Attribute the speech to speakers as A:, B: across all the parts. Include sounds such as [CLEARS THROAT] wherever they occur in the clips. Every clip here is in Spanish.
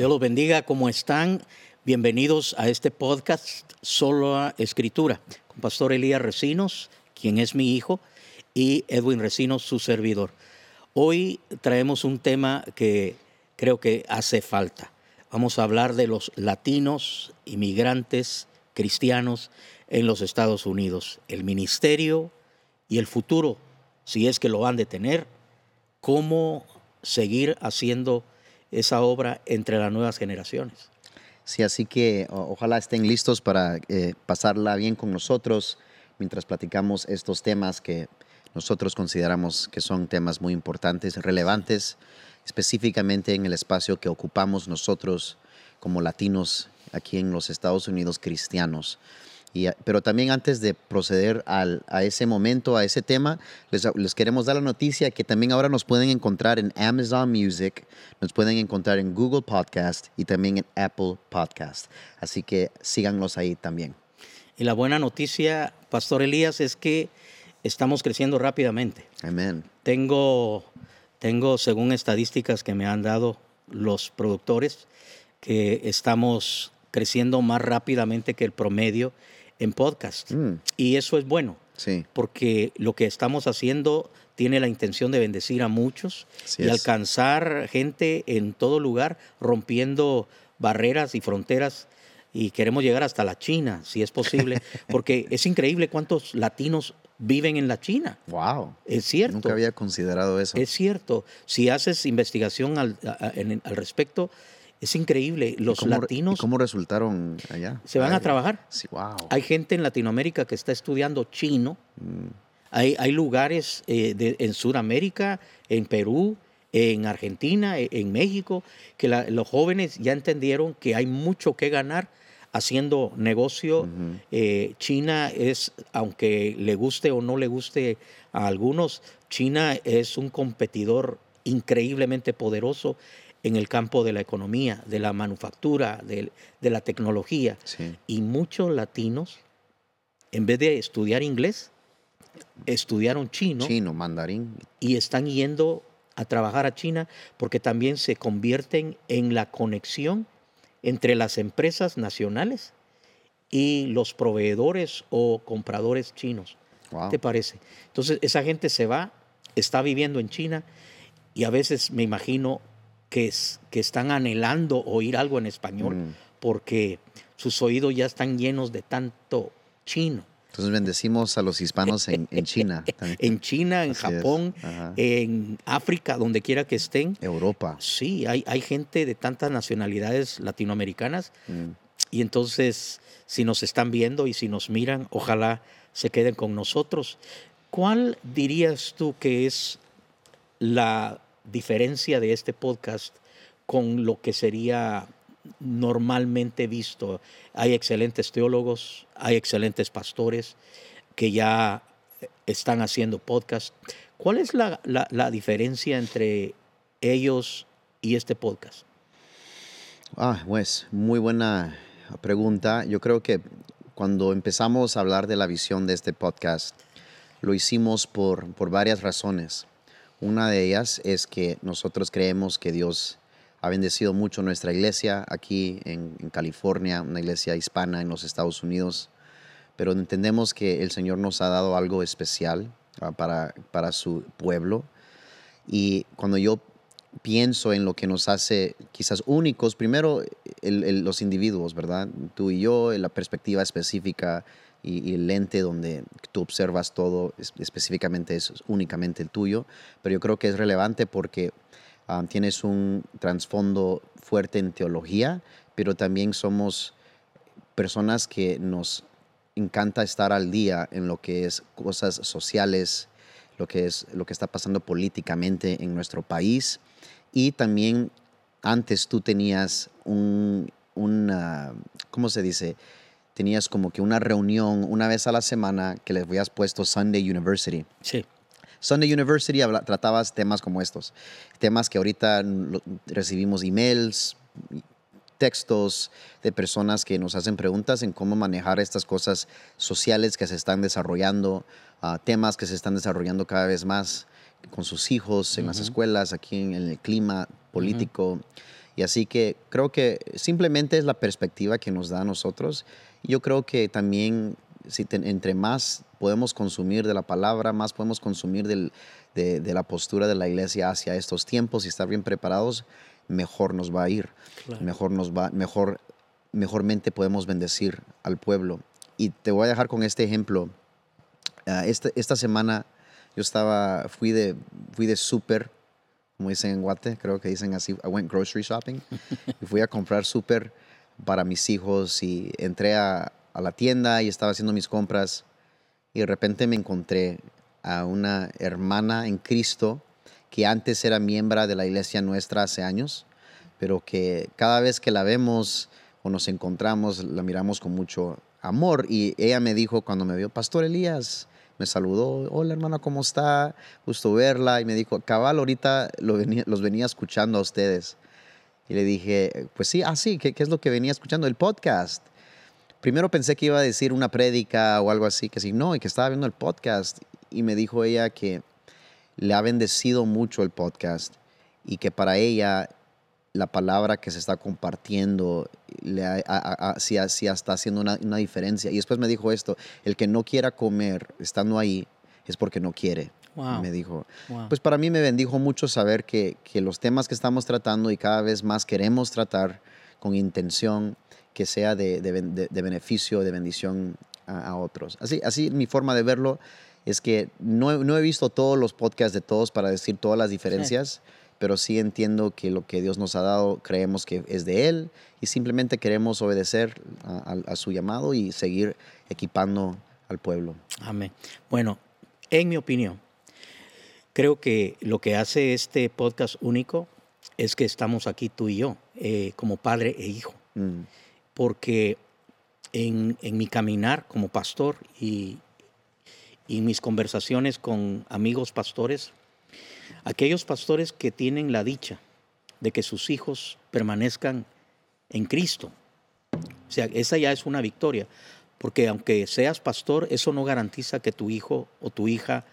A: Dios los bendiga. ¿Cómo están? Bienvenidos a este podcast Solo a Escritura con Pastor Elías Recinos, quien es mi hijo, y Edwin Recinos, su servidor. Hoy traemos un tema que creo que hace falta. Vamos a hablar de los latinos, inmigrantes, cristianos en los Estados Unidos, el ministerio y el futuro, si es que lo van de tener, cómo seguir haciendo esa obra entre las nuevas generaciones.
B: Sí, así que ojalá estén listos para eh, pasarla bien con nosotros mientras platicamos estos temas que nosotros consideramos que son temas muy importantes, relevantes, específicamente en el espacio que ocupamos nosotros como latinos aquí en los Estados Unidos cristianos. Pero también antes de proceder al, a ese momento, a ese tema, les, les, queremos dar la noticia que también ahora nos pueden encontrar en Amazon Music, nos pueden encontrar en Google Podcast y también en Apple Podcast. Así que síganos ahí también.
A: Y la buena noticia, Pastor Elías, es que estamos creciendo rápidamente.
B: Amén.
A: Tengo, tengo, según estadísticas que me han dado los productores, que estamos creciendo más rápidamente que el promedio en podcast. Mm. Y eso es bueno.
B: Sí.
A: Porque lo que estamos haciendo tiene la intención de bendecir a muchos y alcanzar gente en todo lugar, rompiendo barreras y fronteras. Y queremos llegar hasta la China, si es posible, [LAUGHS] porque es increíble cuántos latinos viven en la China.
B: Wow.
A: Es cierto.
B: Nunca había considerado eso.
A: Es cierto. Si haces investigación al, al respecto, es increíble. Los latinos.
B: ¿Cómo resultaron allá?
A: Se van a trabajar.
B: Sí, wow.
A: Hay gente en Latinoamérica que está estudiando chino. Mm. Hay, hay, lugares eh, en Sudamérica, en Perú, en Argentina, e, en México, que los jóvenes ya entendieron que hay mucho que ganar haciendo negocio. Eh, China es, aunque le guste o no le guste a algunos, China es un competidor increíblemente poderoso en el campo de la economía, de la manufactura, de, la tecnología. Y muchos latinos, en vez de estudiar inglés, estudiaron chino.
B: Chino, mandarín.
A: Y están yendo a trabajar a China porque también se convierten en la conexión entre las empresas nacionales y los proveedores o compradores chinos. ¿Qué te parece? Entonces, esa gente se va, está viviendo en China y a veces me imagino que, que están anhelando oír algo en español mm. porque sus oídos ya están llenos de tanto chino.
B: Entonces bendecimos a los hispanos en, [LAUGHS] China.
A: en China, en Japón, en África, donde quiera que estén.
B: Europa.
A: Sí, hay, hay gente de tantas nacionalidades latinoamericanas. Mm. Y entonces, si nos están viendo y si nos miran, ojalá se queden con nosotros. ¿Cuál dirías tú que es la diferencia de este podcast con lo que sería normalmente visto. Hay excelentes teólogos, hay excelentes pastores que ya están haciendo podcast. ¿Cuál es la, diferencia entre ellos y este podcast?
B: Ah, pues, muy buena pregunta. Yo creo que cuando empezamos a hablar de la visión de este podcast, lo hicimos por, por varias razones. Una de ellas es que nosotros creemos que Dios ha bendecido mucho nuestra iglesia aquí en, California, una iglesia hispana en los Estados Unidos, pero entendemos que el Señor nos ha dado algo especial ah, para, para su pueblo. Y cuando yo pienso en lo que nos hace quizás únicos, primero los individuos, ¿verdad? Tú y yo, en la perspectiva específica y, el lente donde tú observas todo, específicamente es únicamente el tuyo, pero yo creo que es relevante porque ah, tienes un trasfondo fuerte en teología, pero también somos personas que nos encanta estar al día en lo que es cosas sociales, lo que es lo que está pasando políticamente en nuestro país y también antes tú tenías un, una, ¿cómo se dice? Tenías como que una reunión una vez a la semana que les habías puesto Sunday University.
A: Sí.
B: Sunday University tratabas temas como estos, temas que ahorita recibimos emails, textos de personas que nos hacen preguntas en cómo manejar estas cosas sociales que se están desarrollando, ah, temas que se están desarrollando cada vez más con sus hijos en las escuelas, aquí en, el clima político. Y así que creo que simplemente es la perspectiva que nos da a nosotros. Yo creo que también si entre más podemos consumir de la palabra, más podemos consumir del, de, de, la postura de la iglesia hacia estos tiempos y estar bien preparados, mejor nos va a ir, mejor nos va, mejor, mejormente podemos bendecir al pueblo. Y te voy a dejar con este ejemplo. Uh, esta, esta semana yo estaba, fui de, fui de súper, como dicen en Guate, creo que dicen así, I went grocery shopping, [LAUGHS] y fui a comprar súper para mis hijos y entré a, la tienda y estaba haciendo mis compras y de repente me encontré a una hermana en Cristo que antes era miembro de la iglesia nuestra hace años, pero que cada vez que la vemos o nos encontramos, la miramos con mucho amor. Y ella me dijo cuando me vio, Pastor Elías, me saludó, hola hermana, ¿cómo está? Gusto verla. Y me dijo, cabal, ahorita los venía escuchando a ustedes. Y le dije, pues sí, ah, sí, ¿qué, ¿qué, es lo que venía escuchando? El podcast. Primero pensé que iba a decir una prédica o algo así, que sí, no, y que estaba viendo el podcast. Y me dijo ella que le ha bendecido mucho el podcast y que para ella la palabra que se está compartiendo le ha, a, sí, sí, está haciendo una, una, diferencia. Y después me dijo esto, el que no quiera comer estando ahí es porque no quiere. Wow. Me dijo. Wow. Pues para mí me bendijo mucho saber que, que, los temas que estamos tratando y cada vez más queremos tratar con intención que sea de, de, de, de beneficio, de bendición a, a, otros. Así, así mi forma de verlo es que no, no, he visto todos los podcasts de todos para decir todas las diferencias. Sí pero sí entiendo que lo que Dios nos ha dado creemos que es de Él y simplemente queremos obedecer a, a, a su llamado y seguir equipando al pueblo.
A: Amén. Bueno, en mi opinión, creo que lo que hace este podcast único es que estamos aquí tú y yo, eh, como padre e hijo, mm. porque en, en, mi caminar como pastor y, y mis conversaciones con amigos pastores, aquellos pastores que tienen la dicha de que sus hijos permanezcan en Cristo. O sea, esa ya es una victoria, porque aunque seas pastor, eso no garantiza que tu hijo o tu hija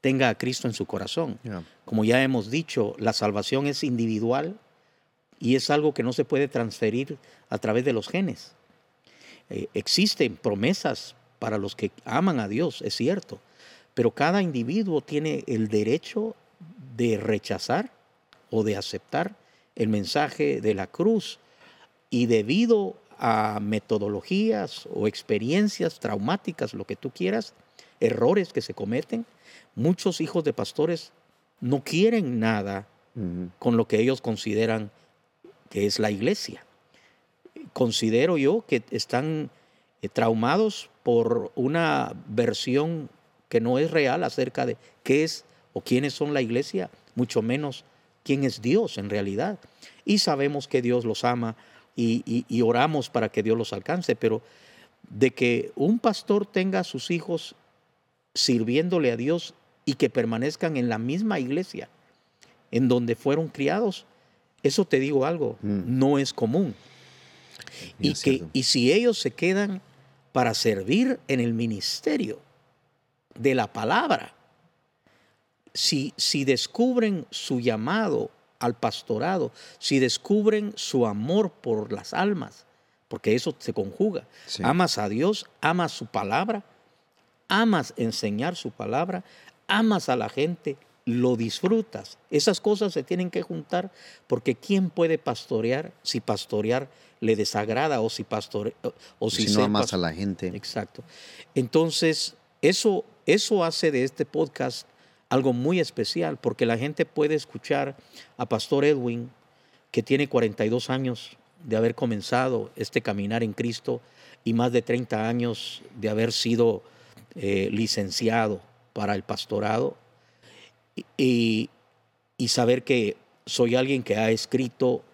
A: tenga a Cristo en su corazón. Yeah. Como ya hemos dicho, la salvación es individual y es algo que no se puede transferir a través de los genes. Eh, existen promesas para los que aman a Dios, es cierto, pero cada individuo tiene el derecho de rechazar o de aceptar el mensaje de la cruz y debido a metodologías o experiencias traumáticas, lo que tú quieras, errores que se cometen, muchos hijos de pastores no quieren nada uh -huh. con lo que ellos consideran que es la iglesia. Considero yo que están eh, traumados por una versión que no es real acerca de qué es o quiénes son la iglesia, mucho menos quién es Dios en realidad. Y sabemos que Dios los ama y, y, y oramos para que Dios los alcance, pero de que un pastor tenga a sus hijos sirviéndole a Dios y que permanezcan en la misma iglesia en donde fueron criados, eso te digo algo, mm. no es común. Y, que, y si ellos se quedan para servir en el ministerio de la palabra, si, si descubren su llamado al pastorado, si descubren su amor por las almas, porque eso se conjuga, sí. amas a Dios, amas su palabra, amas enseñar su palabra, amas a la gente, lo disfrutas. Esas cosas se tienen que juntar porque ¿quién puede pastorear si pastorear le desagrada o si pastore, o
B: si, si no amas a la gente?
A: Exacto. Entonces, eso, eso hace de este podcast algo muy especial porque la gente puede escuchar a Pastor Edwin, que tiene 42 años de haber comenzado este caminar en Cristo y más de 30 años de haber sido eh, licenciado para el pastorado y, y saber que soy alguien que ha escrito,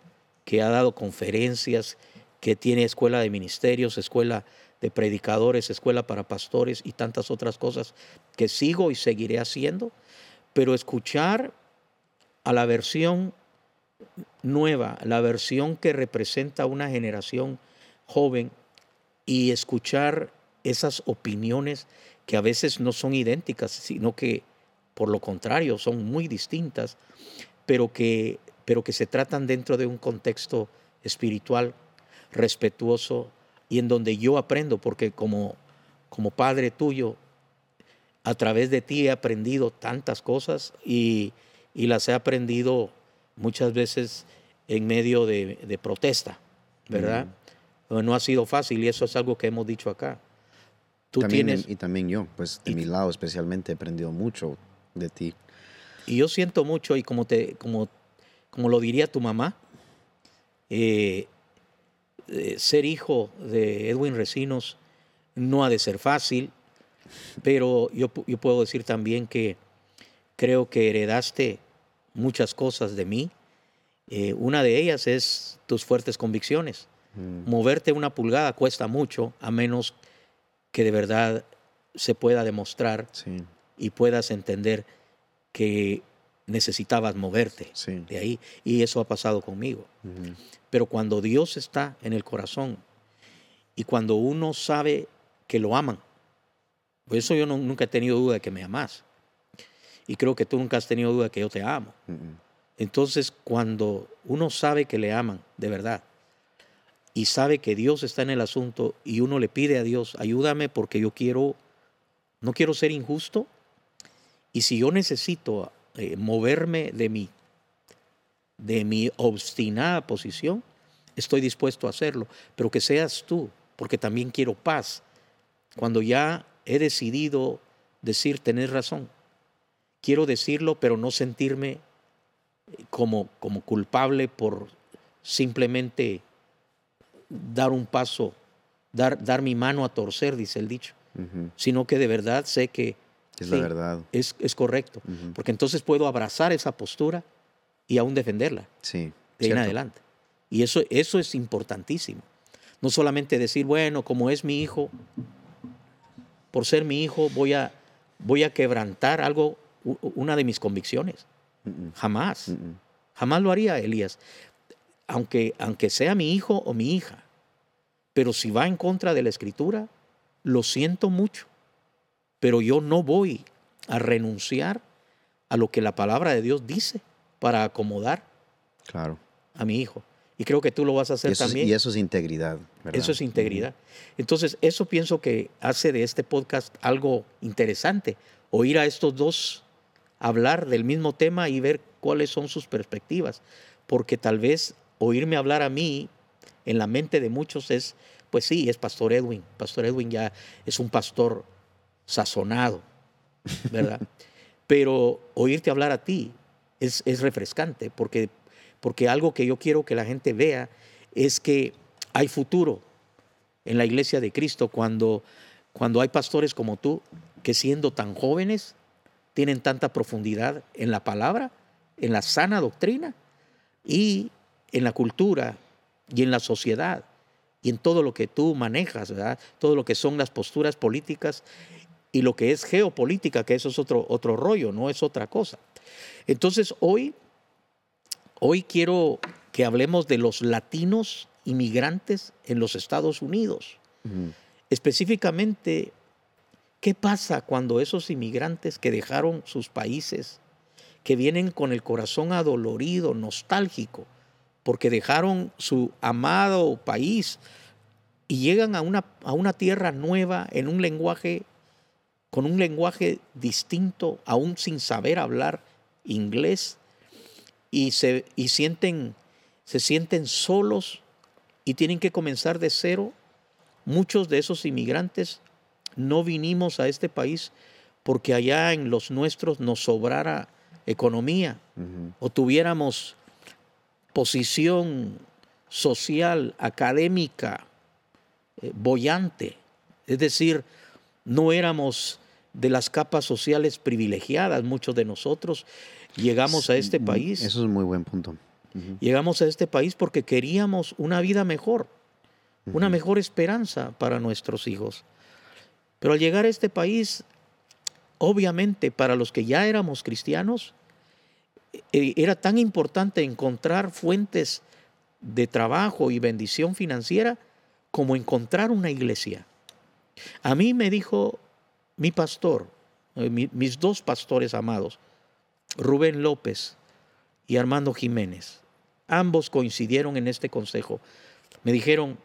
A: que ha dado conferencias, que tiene escuela de ministerios, escuela de predicadores, escuela para pastores y tantas otras cosas que sigo y seguiré haciendo. Pero escuchar a la versión nueva, la versión que representa una generación joven y escuchar esas opiniones que a veces no son idénticas, sino que por lo contrario son muy distintas, pero que pero que se tratan dentro de un contexto espiritual, respetuoso y en donde yo aprendo, porque como, como padre tuyo, a través de ti he aprendido tantas cosas y, las he aprendido muchas veces en medio de, protesta, ¿verdad? No ha sido fácil y eso es algo que hemos dicho acá.
B: Tú tienes, y también yo, pues de mi lado especialmente he aprendido mucho de ti.
A: Y yo siento mucho y como, te, como, como lo diría tu mamá, eh, eh, ser hijo de Edwin Recinos no ha de ser fácil, pero yo, yo puedo decir también que creo que heredaste muchas cosas de mí. Eh, una de ellas es tus fuertes convicciones. Mm. Moverte una pulgada cuesta mucho, a menos que de verdad se pueda demostrar y puedas entender que necesitabas moverte de ahí. Y eso ha pasado conmigo. Pero cuando Dios está en el corazón y cuando uno sabe que lo aman, por eso yo nunca he tenido duda de que me amas. Y creo que tú nunca has tenido duda de que yo te amo. Entonces, cuando uno sabe que le aman de verdad y sabe que Dios está en el asunto y uno le pide a Dios, ayúdame porque yo quiero, no quiero ser injusto. Y si yo necesito eh, moverme de mi, de mi obstinada posición, estoy dispuesto a hacerlo. Pero que seas tú, porque también quiero paz. Cuando ya he decidido decir, tener razón, quiero decirlo, pero no sentirme como, como culpable por simplemente dar un paso, dar, dar mi mano a torcer, dice el dicho, sino que de verdad sé que
B: es la verdad.
A: Es, correcto, porque entonces puedo abrazar esa postura y aún defenderla
B: sí,
A: de ahí en adelante. Y eso, eso es importantísimo. No solamente decir, bueno, como es mi hijo, por ser mi hijo voy a, voy a quebrantar algo, una de mis convicciones. Jamás. Jamás lo haría, Elías. Aunque, aunque sea mi hijo o mi hija. Pero si va en contra de la escritura, lo siento mucho pero yo no voy a renunciar a lo que la palabra de Dios dice para acomodar
B: claro.
A: a mi hijo. Y creo que tú lo vas a hacer también.
B: y eso es integridad.
A: Eso es integridad. Entonces, eso pienso que hace de este podcast algo interesante. Oír a estos dos hablar del mismo tema y ver cuáles son sus perspectivas. Porque tal vez oírme hablar a mí en la mente de muchos es, pues sí, es Pastor Edwin. Pastor Edwin ya es un pastor sazonado, ¿verdad? [LAUGHS] Pero oírte hablar a ti es, es, refrescante, porque, porque algo que yo quiero que la gente vea es que hay futuro en la iglesia de Cristo cuando, cuando hay pastores como tú que siendo tan jóvenes tienen tanta profundidad en la palabra, en la sana doctrina y en la cultura y en la sociedad y en todo lo que tú manejas, ¿verdad? Todo lo que son las posturas políticas y lo que es geopolítica, que eso es otro, otro rollo, no es otra cosa. Entonces hoy, hoy quiero que hablemos de los latinos inmigrantes en los Estados Unidos. Específicamente, ¿qué pasa cuando esos inmigrantes que dejaron sus países, que vienen con el corazón adolorido, nostálgico, porque dejaron su amado país y llegan a una, a una tierra nueva en un lenguaje con un lenguaje distinto, aún sin saber hablar inglés, y se, y sienten, se sienten solos y tienen que comenzar de cero. Muchos de esos inmigrantes no vinimos a este país porque allá en los nuestros nos sobrara economía o tuviéramos posición social, académica, eh, bollante. Es decir, no éramos de las capas sociales privilegiadas, muchos de nosotros llegamos a este país.
B: Eso es muy buen punto.
A: Llegamos a este país porque queríamos una vida mejor, una mejor esperanza para nuestros hijos. Pero al llegar a este país, obviamente para los que ya éramos cristianos, era tan importante encontrar fuentes de trabajo y bendición financiera como encontrar una iglesia. A mí me dijo mi pastor, eh, mis dos pastores amados, Rubén López y Armando Jiménez. Ambos coincidieron en este consejo. Me dijeron,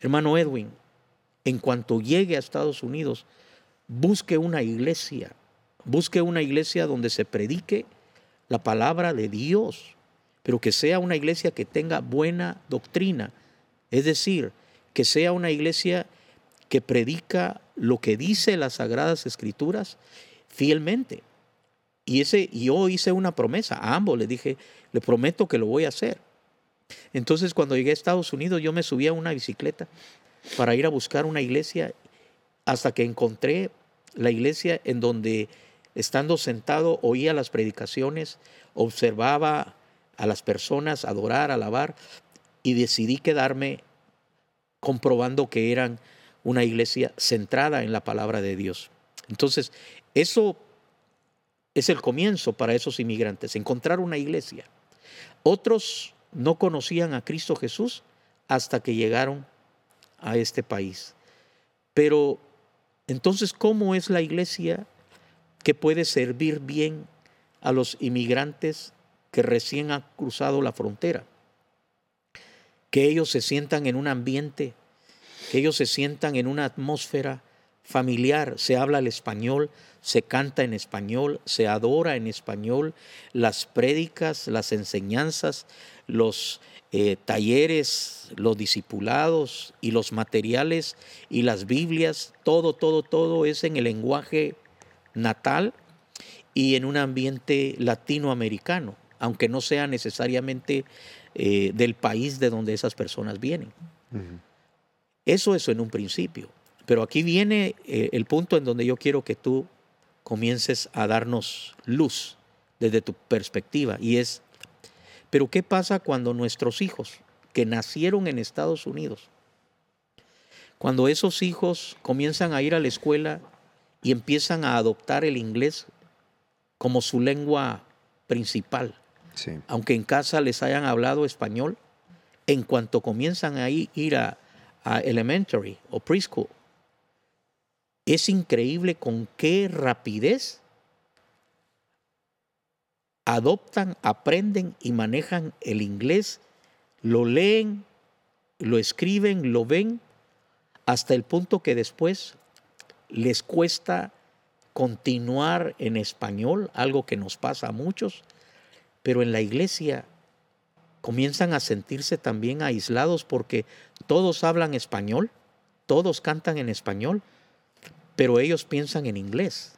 A: hermano Edwin, en cuanto llegue a Estados Unidos, busque una iglesia, busque una iglesia donde se predique la palabra de Dios, pero que sea una iglesia que tenga buena doctrina, es decir, que sea una iglesia que predica lo que dice las sagradas escrituras fielmente. Y ese yo hice una promesa a ambos, le dije, le prometo que lo voy a hacer. Entonces, cuando llegué a Estados Unidos, yo me subí a una bicicleta para ir a buscar una iglesia hasta que encontré la iglesia en donde, estando sentado, oía las predicaciones, observaba a las personas adorar, alabar, y decidí quedarme comprobando que eran una iglesia centrada en la palabra de Dios. Entonces, eso es el comienzo para esos inmigrantes, encontrar una iglesia. Otros no conocían a Cristo Jesús hasta que llegaron a este país. Pero entonces, ¿cómo es la iglesia que puede servir bien a los inmigrantes que recién han cruzado la frontera? Que ellos se sientan en un ambiente, que ellos se sientan en una atmósfera familiar, se habla el español, se canta en español, se adora en español, las prédicas, las enseñanzas, los eh, talleres, los discipulados y los materiales y las Biblias, todo, todo, todo es en el lenguaje natal y en un ambiente latinoamericano, aunque no sea necesariamente eh, del país de donde esas personas vienen. Eso es en un principio. Pero aquí viene eh, el punto en donde yo quiero que tú comiences a darnos luz desde tu perspectiva y es, pero ¿qué pasa cuando nuestros hijos que nacieron en Estados Unidos, cuando esos hijos comienzan a ir a la escuela y empiezan a adoptar el inglés como su lengua principal, aunque en casa les hayan hablado español, en cuanto comienzan a ir a, a elementary o preschool, es increíble con qué rapidez adoptan, aprenden y manejan el inglés, lo leen, lo escriben, lo ven, hasta el punto que después les cuesta continuar en español, algo que nos pasa a muchos, pero en la iglesia comienzan a sentirse también aislados porque todos hablan español, todos cantan en español, pero ellos piensan en inglés.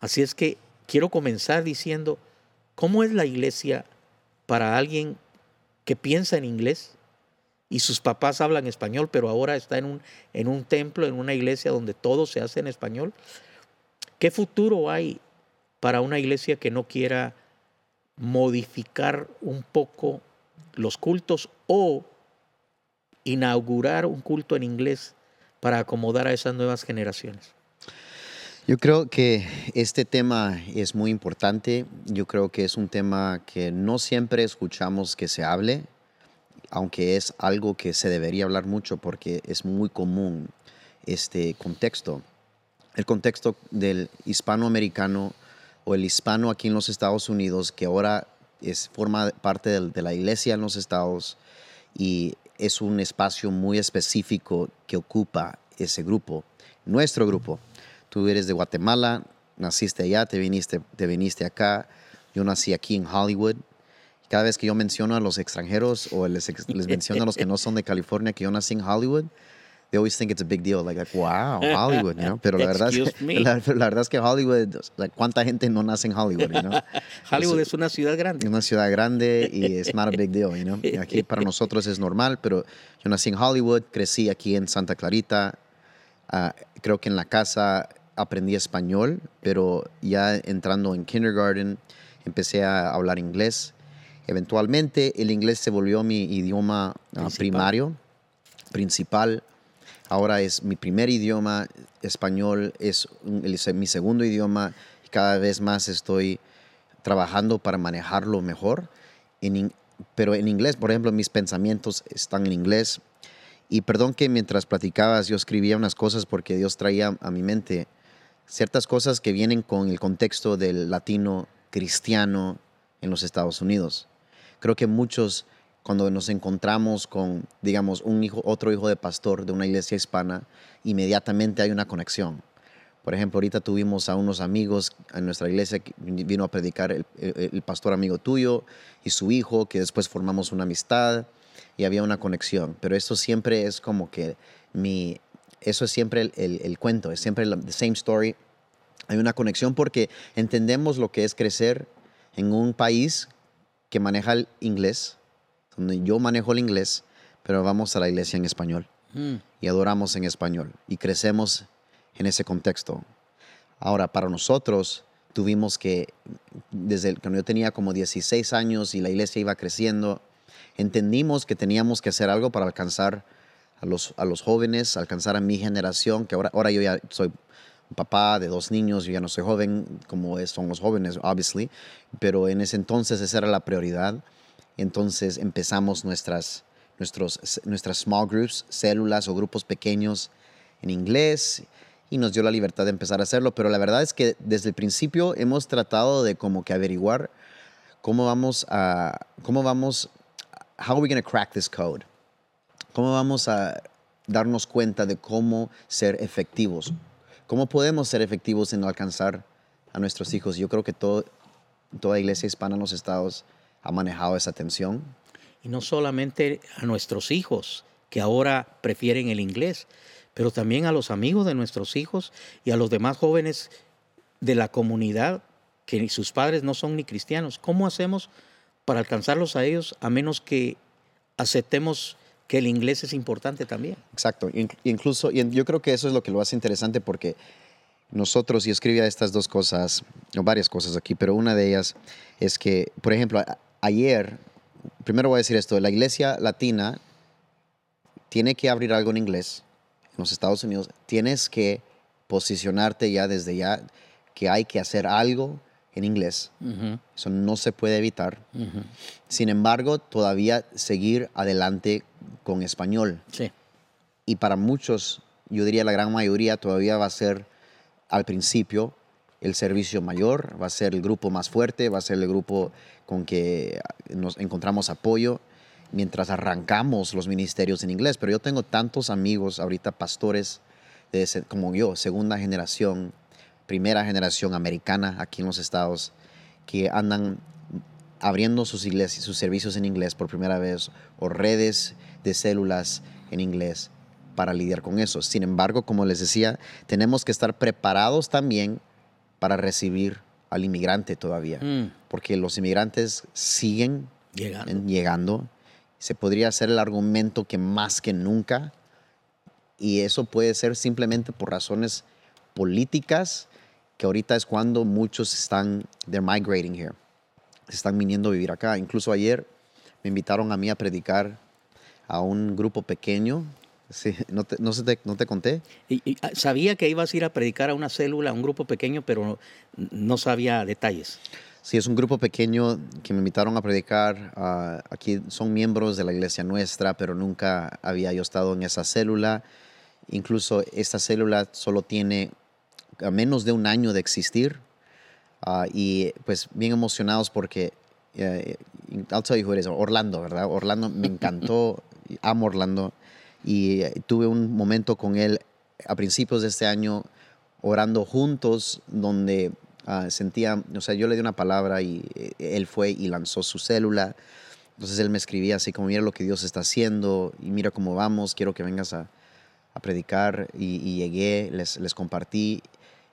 A: Así es que quiero comenzar diciendo, ¿cómo es la iglesia para alguien que piensa en inglés y sus papás hablan español, pero ahora está en un, en un templo, en una iglesia donde todo se hace en español? ¿Qué futuro hay para una iglesia que no quiera modificar un poco los cultos o inaugurar un culto en inglés para acomodar a esas nuevas generaciones?
B: Yo creo que este tema es muy importante. Yo creo que es un tema que no siempre escuchamos que se hable, aunque es algo que se debería hablar mucho porque es muy común este contexto. El contexto del hispanoamericano o el hispano aquí en los Estados Unidos, que ahora es, forma parte de, la iglesia en los Estados y es un espacio muy específico que ocupa ese grupo, nuestro grupo. Tú eres de Guatemala, naciste allá, te viniste, te viniste acá. Yo nací aquí en Hollywood. Cada vez que yo menciono a los extranjeros o les, les menciono a los que no son de California que yo nací en Hollywood, they always think it's a big deal. Like, like wow, Hollywood, you know? Pero la verdad, es que, la, verdad es que Hollywood, like, ¿cuánta gente no nace en Hollywood, you know? [LAUGHS]
A: Hollywood es, es, una ciudad grande.
B: Una ciudad grande y es not a big deal, you know? [LAUGHS] aquí para nosotros es normal, pero yo nací en Hollywood, crecí aquí en Santa Clarita. Uh, creo que en la casa aprendí español, pero ya entrando en kindergarten empecé a hablar inglés. Eventualmente el inglés se volvió mi idioma uh, primario, principal Ahora es mi primer idioma, español es mi segundo idioma y cada vez más estoy trabajando para manejarlo mejor. pero en inglés, por ejemplo, mis pensamientos están en inglés. Y perdón que mientras platicabas yo escribía unas cosas porque Dios traía a mi mente ciertas cosas que vienen con el contexto del latino cristiano en los Estados Unidos. Creo que muchos, cuando nos encontramos con, digamos, un hijo, otro hijo de pastor de una iglesia hispana, inmediatamente hay una conexión. Por ejemplo, ahorita tuvimos a unos amigos en nuestra iglesia que vino a predicar el, pastor amigo tuyo y su hijo, que después formamos una amistad y había una conexión. Pero esto siempre es como que mi, eso es siempre el, cuento, es siempre la same story. Hay una conexión porque entendemos lo que es crecer en un país que maneja el inglés, donde yo manejo el inglés, pero vamos a la iglesia en español mm. y adoramos en español y crecemos en ese contexto. Ahora, para nosotros, tuvimos que, desde cuando yo tenía como 16 años y la iglesia iba creciendo, entendimos que teníamos que hacer algo para alcanzar a los, a los jóvenes, alcanzar a mi generación, que ahora, ahora yo ya soy papá de dos niños, yo ya no soy joven como son los jóvenes, obviously, pero en ese entonces esa era la prioridad. Entonces empezamos nuestras, nuestros, nuestras small groups, células o grupos pequeños en inglés y nos dio la libertad de empezar a hacerlo, pero la verdad es que desde el principio hemos tratado de como que averiguar cómo vamos a, cómo vamos, how are we going to crack this code? ¿Cómo vamos a darnos cuenta de cómo ser efectivos? ¿Cómo podemos ser efectivos en alcanzar a nuestros hijos? Yo creo que toda iglesia hispana en los estados ha manejado esa tensión.
A: Y no solamente a nuestros hijos, que ahora prefieren el inglés, pero también a los amigos de nuestros hijos y a los demás jóvenes de la comunidad que sus padres no son ni cristianos. ¿Cómo hacemos para alcanzarlos a ellos a menos que aceptemos que el inglés es importante también?
B: Exacto. Incluso, y yo creo que eso es lo que lo hace interesante porque nosotros, y escribía estas dos cosas, o varias cosas aquí, pero una de ellas es que, por ejemplo, ayer, primero voy a decir esto, la iglesia latina tiene que abrir algo en inglés en los Estados Unidos, tienes que posicionarte ya desde ya que hay que hacer algo en inglés. Eso no se puede evitar. Sin embargo, todavía seguir adelante con español.
A: Sí.
B: Y para muchos, yo diría la gran mayoría, todavía va a ser al principio el servicio mayor, va a ser el grupo más fuerte, va a ser el grupo con que nos encontramos apoyo mientras arrancamos los ministerios en inglés. Pero yo tengo tantos amigos ahorita, pastores de como yo, segunda generación, primera generación americana aquí en los estados, que andan abriendo sus iglesias, sus servicios en inglés por primera vez, o redes de células en inglés para lidiar con eso. Sin embargo, como les decía, tenemos que estar preparados también para recibir al inmigrante todavía, mm. porque los inmigrantes siguen
A: llegando.
B: llegando se podría hacer el argumento que más que nunca, y eso puede ser simplemente por razones políticas, que ahorita es cuando muchos están, they're migrating here, están viniendo a vivir acá. Incluso ayer me invitaron a mí a predicar a un grupo pequeño. Sí, no, te, no, te, no te conté.
A: Y, ah, sabía que ibas a ir a predicar a una célula, a un grupo pequeño, pero no sabía detalles.
B: Sí, es un grupo pequeño que me invitaron a predicar. Ah, aquí son miembros de la iglesia nuestra, pero nunca había yo estado en esa célula. Incluso esta célula solo tiene menos de un año de existir. Ah, y pues bien emocionados porque, uh, I'll tell you who it is, Orlando, ¿verdad? Orlando me [LAUGHS] encantó, amo Orlando. Y eh, tuve un momento con él a principios de este año orando juntos, donde Ah, sentía, o sea, yo le di una palabra y eh, él fue y lanzó su célula. Entonces él me escribía así como, mira lo que Dios está haciendo y mira cómo vamos, quiero que vengas a, a predicar. Y, llegué, les, les compartí.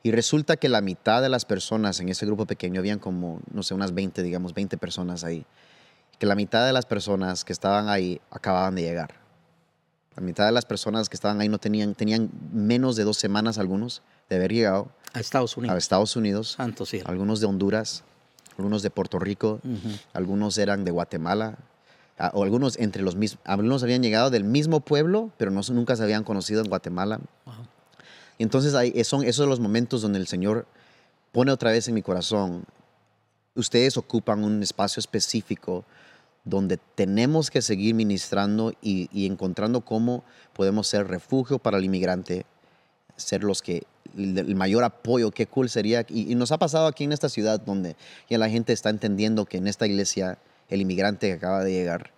B: Y resulta que la mitad de las personas en ese grupo pequeño, habían como, no sé, unas 20, digamos, 20 personas ahí, que la mitad de las personas que estaban ahí acababan de llegar. La mitad de las personas que estaban ahí no tenían, tenían menos de dos semanas algunos de haber llegado
A: a Estados Unidos.
B: A Estados Unidos.
A: Santo
B: Algunos de Honduras, algunos de Puerto Rico, algunos eran de Guatemala, o algunos entre los mismos, algunos habían llegado del mismo pueblo, pero no, nunca se habían conocido en Guatemala. Y entonces hay, son esos los momentos donde el Señor pone otra vez en mi corazón, ustedes ocupan un espacio específico donde tenemos que seguir ministrando y, y encontrando cómo podemos ser refugio para el inmigrante ser los que el mayor apoyo, qué cool sería. Y, y, nos ha pasado aquí en esta ciudad donde ya la gente está entendiendo que en esta iglesia el inmigrante que acaba de llegar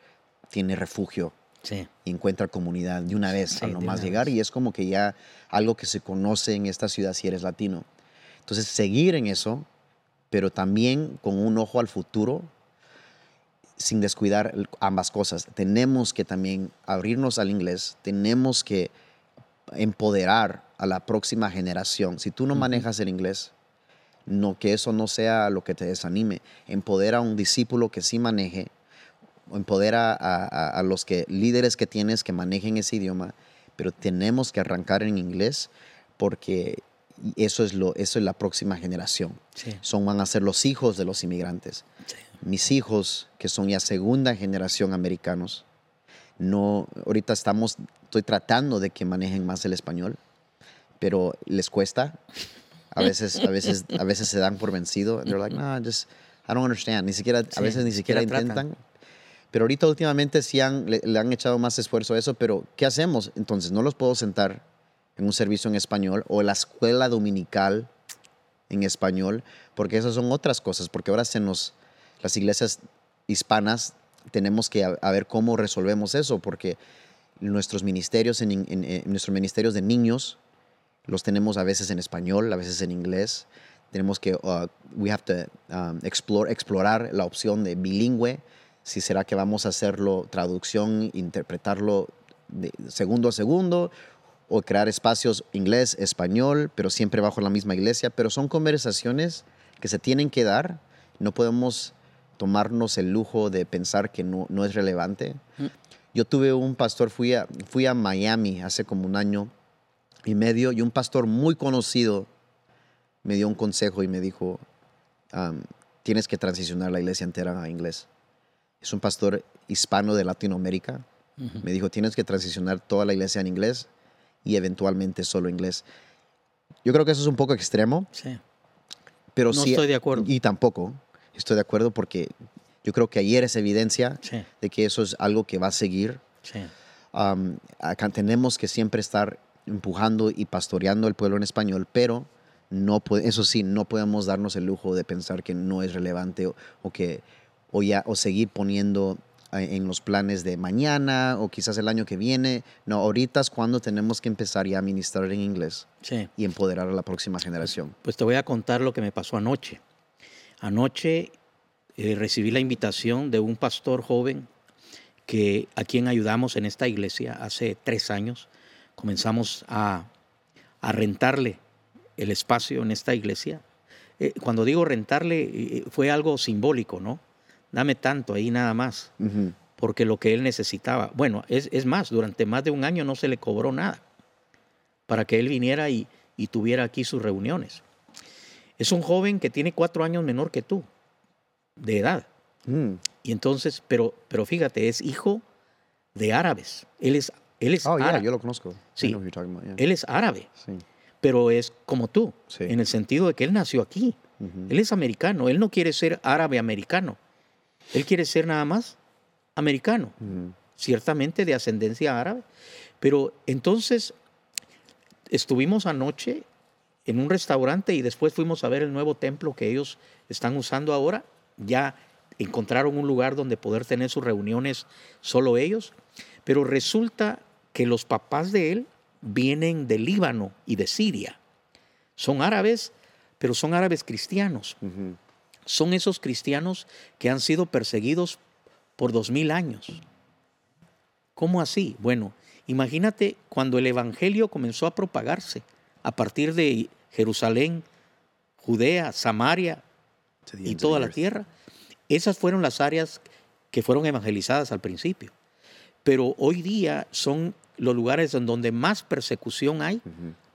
B: tiene refugio
A: Sí.
B: y encuentra comunidad de una vez
A: Sí,
B: al nomás llegar.
A: vez.
B: Y es como que ya algo que se conoce en esta ciudad si eres latino. Entonces, seguir en eso, pero también con un ojo al futuro, sin descuidar ambas cosas. Tenemos que también abrirnos al inglés, tenemos que empoderar a la próxima generación. Si tú no manejas el inglés, no que eso no sea lo que te desanime. Empodera a un discípulo que sí maneje, empodera a, a- a los que, líderes que tienes que manejen ese idioma, pero tenemos que arrancar en inglés porque eso es, lo, eso es la próxima generación.
A: Sí.
B: Son, van a ser los hijos de los inmigrantes.
A: Sí.
B: Mis hijos, que son ya segunda generación americanos, no, ahorita estamos, estoy tratando de que manejen más el español, pero les cuesta. A veces, a veces, a veces se dan por vencido. They're like, no, just, I don't understand. Ni siquiera, a veces ni siquiera
A: tratan.
B: intentan. Pero ahorita últimamente sí han, le, le han echado más esfuerzo a eso, pero ¿qué hacemos? Entonces no los puedo sentar en un servicio en español o en la escuela dominical en español, porque esas son otras cosas, porque ahora se nos, las iglesias hispanas tenemos que a, ver cómo resolvemos eso, porque nuestros ministerios, nuestros ministerios de niños, los tenemos a veces en español, a veces en inglés. Tenemos que, uh, we have to um, explore, explorar la opción de bilingüe. Si será que vamos a hacerlo traducción, interpretarlo segundo a segundo, o crear espacios inglés, español, pero siempre bajo la misma iglesia. Pero son conversaciones que se tienen que dar. No podemos tomarnos el lujo de pensar que no, no es relevante. Yo tuve un pastor, fui a, fui a Miami hace como un año y medio y un pastor muy conocido me dio un consejo y me dijo, um, tienes que transicionar la iglesia entera a inglés. Es un pastor hispano de Latinoamérica. Me dijo, tienes que transicionar toda la iglesia en inglés y eventualmente solo inglés. Yo creo que eso es un poco extremo,
A: Sí.
B: pero
A: No
B: sí.
A: estoy de acuerdo.
B: Y tampoco estoy de acuerdo porque yo creo que ayer es evidencia
A: Sí.
B: de que eso es algo que va a seguir.
A: Sí.
B: Um, acá tenemos que siempre estar empujando y pastoreando el pueblo en español, pero no eso sí, no podemos darnos el lujo de pensar que no es relevante o, o que o ya o seguir poniendo en los planes de mañana o quizás el año que viene. No, ahorita es cuando tenemos que empezar ya a ministrar en inglés
A: Sí.
B: y empoderar a la próxima generación.
A: Pues te voy a contar lo que me pasó anoche. Anoche eh, recibí la invitación de un pastor joven que a quien ayudamos en esta iglesia hace tres años. Comenzamos a, a rentarle el espacio en esta iglesia. Eh, cuando digo rentarle, eh, fue algo simbólico, ¿no? Dame tanto ahí nada más, porque lo que él necesitaba. Bueno, es, es más, durante más de un año no se le cobró nada para que él viniera y, y tuviera aquí sus reuniones. Es un joven que tiene cuatro años menor que tú, de edad.
B: Mm.
A: Y entonces, pero, pero fíjate, es hijo de árabes. Él es, él es
B: Oh, yeah,
A: árabe.
B: yo lo conozco.
A: Sí.
B: about, yeah.
A: Él es árabe,
B: Sí.
A: pero es como tú,
B: Sí.
A: en el sentido de que él nació aquí.
B: Ujú.
A: Él es americano. Él no quiere ser árabe americano. Él quiere ser nada más americano,
B: Ujú.
A: ciertamente de ascendencia árabe. Pero entonces estuvimos anoche en un restaurante y después fuimos a ver el nuevo templo que ellos están usando ahora. Ya encontraron un lugar donde poder tener sus reuniones solo ellos. Pero resulta que los papás de él vienen de Líbano y de Siria. Son árabes, pero son árabes cristianos. Son esos cristianos que han sido perseguidos por dos mil años. ¿Cómo así? Bueno, imagínate cuando el Evangelio comenzó a propagarse a partir de Jerusalén, Judea, Samaria y toda la tierra. Esas fueron las áreas que fueron evangelizadas al principio. Pero hoy día son los lugares en donde más persecución hay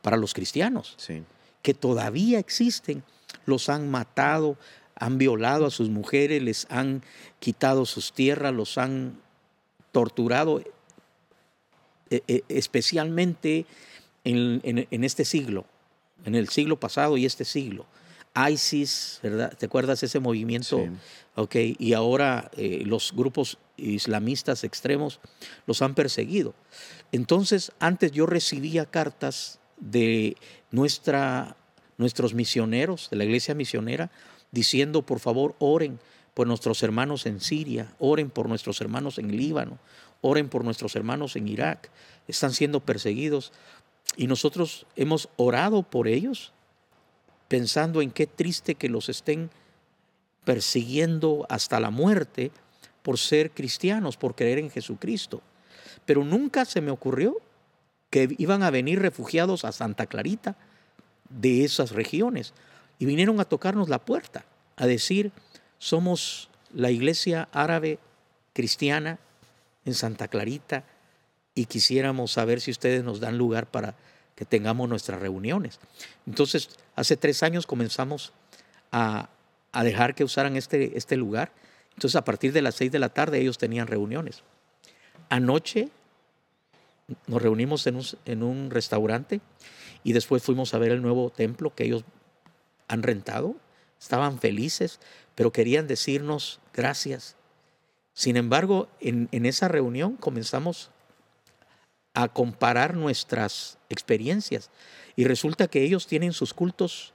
A: para los cristianos
B: Sí.
A: que todavía existen, los han matado, han violado a sus mujeres, les han quitado sus tierras, los han torturado, eh, eh, especialmente en, en- en este siglo, en el siglo pasado y este siglo. ISIS, ¿verdad? ¿Te acuerdas ese movimiento?
B: Sí.
A: Ok, y ahora eh, los grupos islamistas extremos los han perseguido. Entonces, antes yo recibía cartas de nuestra, nuestros misioneros, de la iglesia misionera, diciendo, por favor, oren por nuestros hermanos en Siria, oren por nuestros hermanos en Líbano, oren por nuestros hermanos en Irak, están siendo perseguidos. Y nosotros hemos orado por ellos, pensando en qué triste que los estén persiguiendo hasta la muerte por ser cristianos, por creer en Jesucristo. Pero nunca se me ocurrió que iban a venir refugiados a Santa Clarita de esas regiones. Y vinieron a tocarnos la puerta, a decir, somos la iglesia árabe cristiana en Santa Clarita y quisiéramos saber si ustedes nos dan lugar para que tengamos nuestras reuniones. Entonces, hace tres años comenzamos a, dejar que usaran este, este lugar. Entonces, a partir de las seis de la tarde ellos tenían reuniones. Anoche nos reunimos en un, en un restaurante y después fuimos a ver el nuevo templo que ellos han rentado. Estaban felices, pero querían decirnos gracias. Sin embargo, en, en esa reunión comenzamos a comparar nuestras experiencias y resulta que ellos tienen sus cultos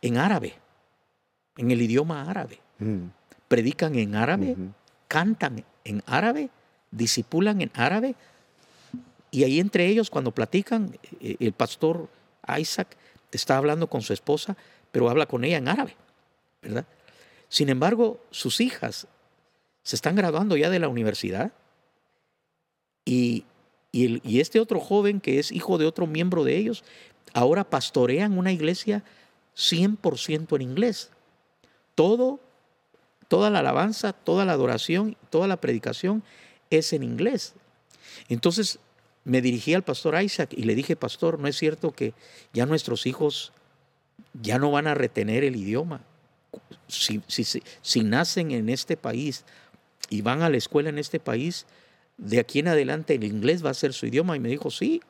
A: en árabe, en el idioma árabe. Mm. Predican en árabe, cantan en árabe, disipulan en árabe, y ahí entre ellos, cuando platican, eh, el pastor Isaac está hablando con su esposa, pero habla con ella en árabe, ¿verdad? Sin embargo, sus hijas se están graduando ya de la universidad y, y, este otro joven que es hijo de otro miembro de ellos, ahora pastorean una iglesia 100% en inglés. Todo, toda la alabanza, toda la adoración, toda la predicación es en inglés. Entonces, me dirigí al pastor Isaac y le dije, pastor, ¿no es cierto que ya nuestros hijos ya no van a retener el idioma? Si, si, nacen en este país y van a la escuela en este país, de aquí en adelante el inglés va a ser su idioma. Y me dijo, sí,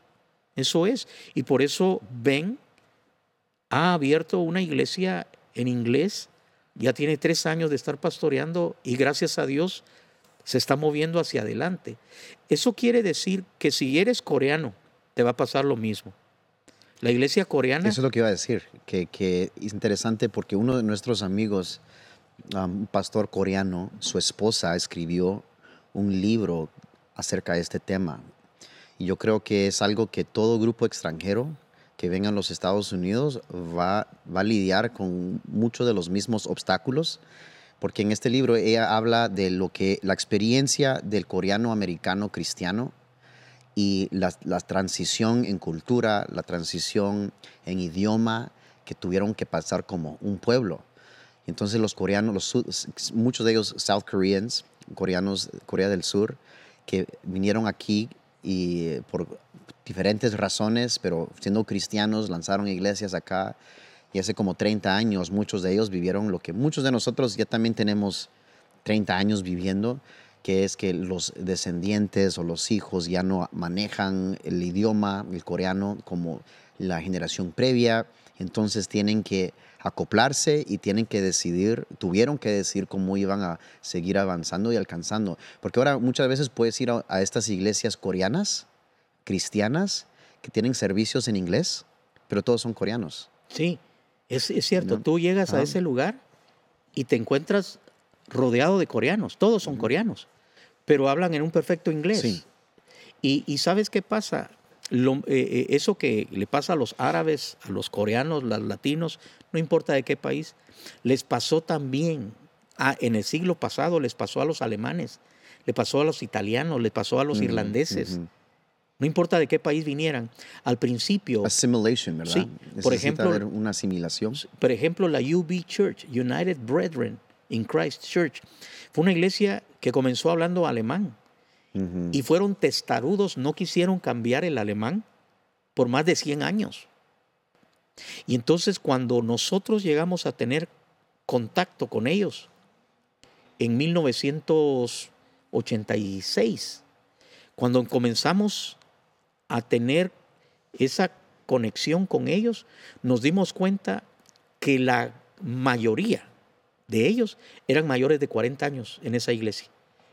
A: eso es. Y por eso Ben ha abierto una iglesia en inglés, ya tiene tres años de estar pastoreando y gracias a Dios se está moviendo hacia adelante. Eso quiere decir que si eres coreano, te va a pasar lo mismo. La iglesia coreana...
B: Eso es lo que iba a decir, que, es interesante porque uno de nuestros amigos, un pastor coreano, su esposa escribió un libro acerca de este tema. Y yo creo que es algo que todo grupo extranjero que venga a los Estados Unidos va, va a lidiar con muchos de los mismos obstáculos porque en este libro ella habla de lo que la experiencia del coreano americano cristiano y la, transición en cultura, la transición en idioma que tuvieron que pasar como un pueblo. Entonces los coreanos, los, muchos de ellos South Koreans, coreanos, Corea del Sur, que vinieron aquí y por diferentes razones, pero siendo cristianos, lanzaron iglesias acá y hace como 30 años muchos de ellos vivieron lo que muchos de nosotros ya también tenemos 30 años viviendo, que es que los descendientes o los hijos ya no manejan el idioma, el coreano, como la generación previa, entonces tienen que acoplarse y tienen que decidir, tuvieron que decidir cómo iban a seguir avanzando y alcanzando. Porque ahora muchas veces puedes ir a, estas iglesias coreanas, cristianas, que tienen servicios en inglés, pero todos son coreanos.
A: Sí, es, cierto, tú llegas a ese lugar y te encuentras rodeado de coreanos, todos son coreanos, pero hablan en un perfecto inglés. Y, ¿sabes qué pasa? Eh, eh, eso que le pasa a los árabes, a los coreanos, a los latinos, no importa de qué país, les pasó también en el siglo pasado, les pasó a los alemanes, le pasó a los italianos, le pasó a los irlandeses. No importa de qué país vinieran. Al principio.
B: Assimilation, ¿verdad?
A: Sí. por ejemplo,
B: una asimilación.
A: Por ejemplo, la UB Church, United Brethren in Christ Church, fue una iglesia que comenzó hablando alemán. Y fueron testarudos, no quisieron cambiar el alemán por más de 100 años. Y entonces cuando nosotros llegamos a tener contacto con ellos en 1986, cuando comenzamos a tener esa conexión con ellos, nos dimos cuenta que la mayoría de ellos eran mayores de 40 años en esa iglesia.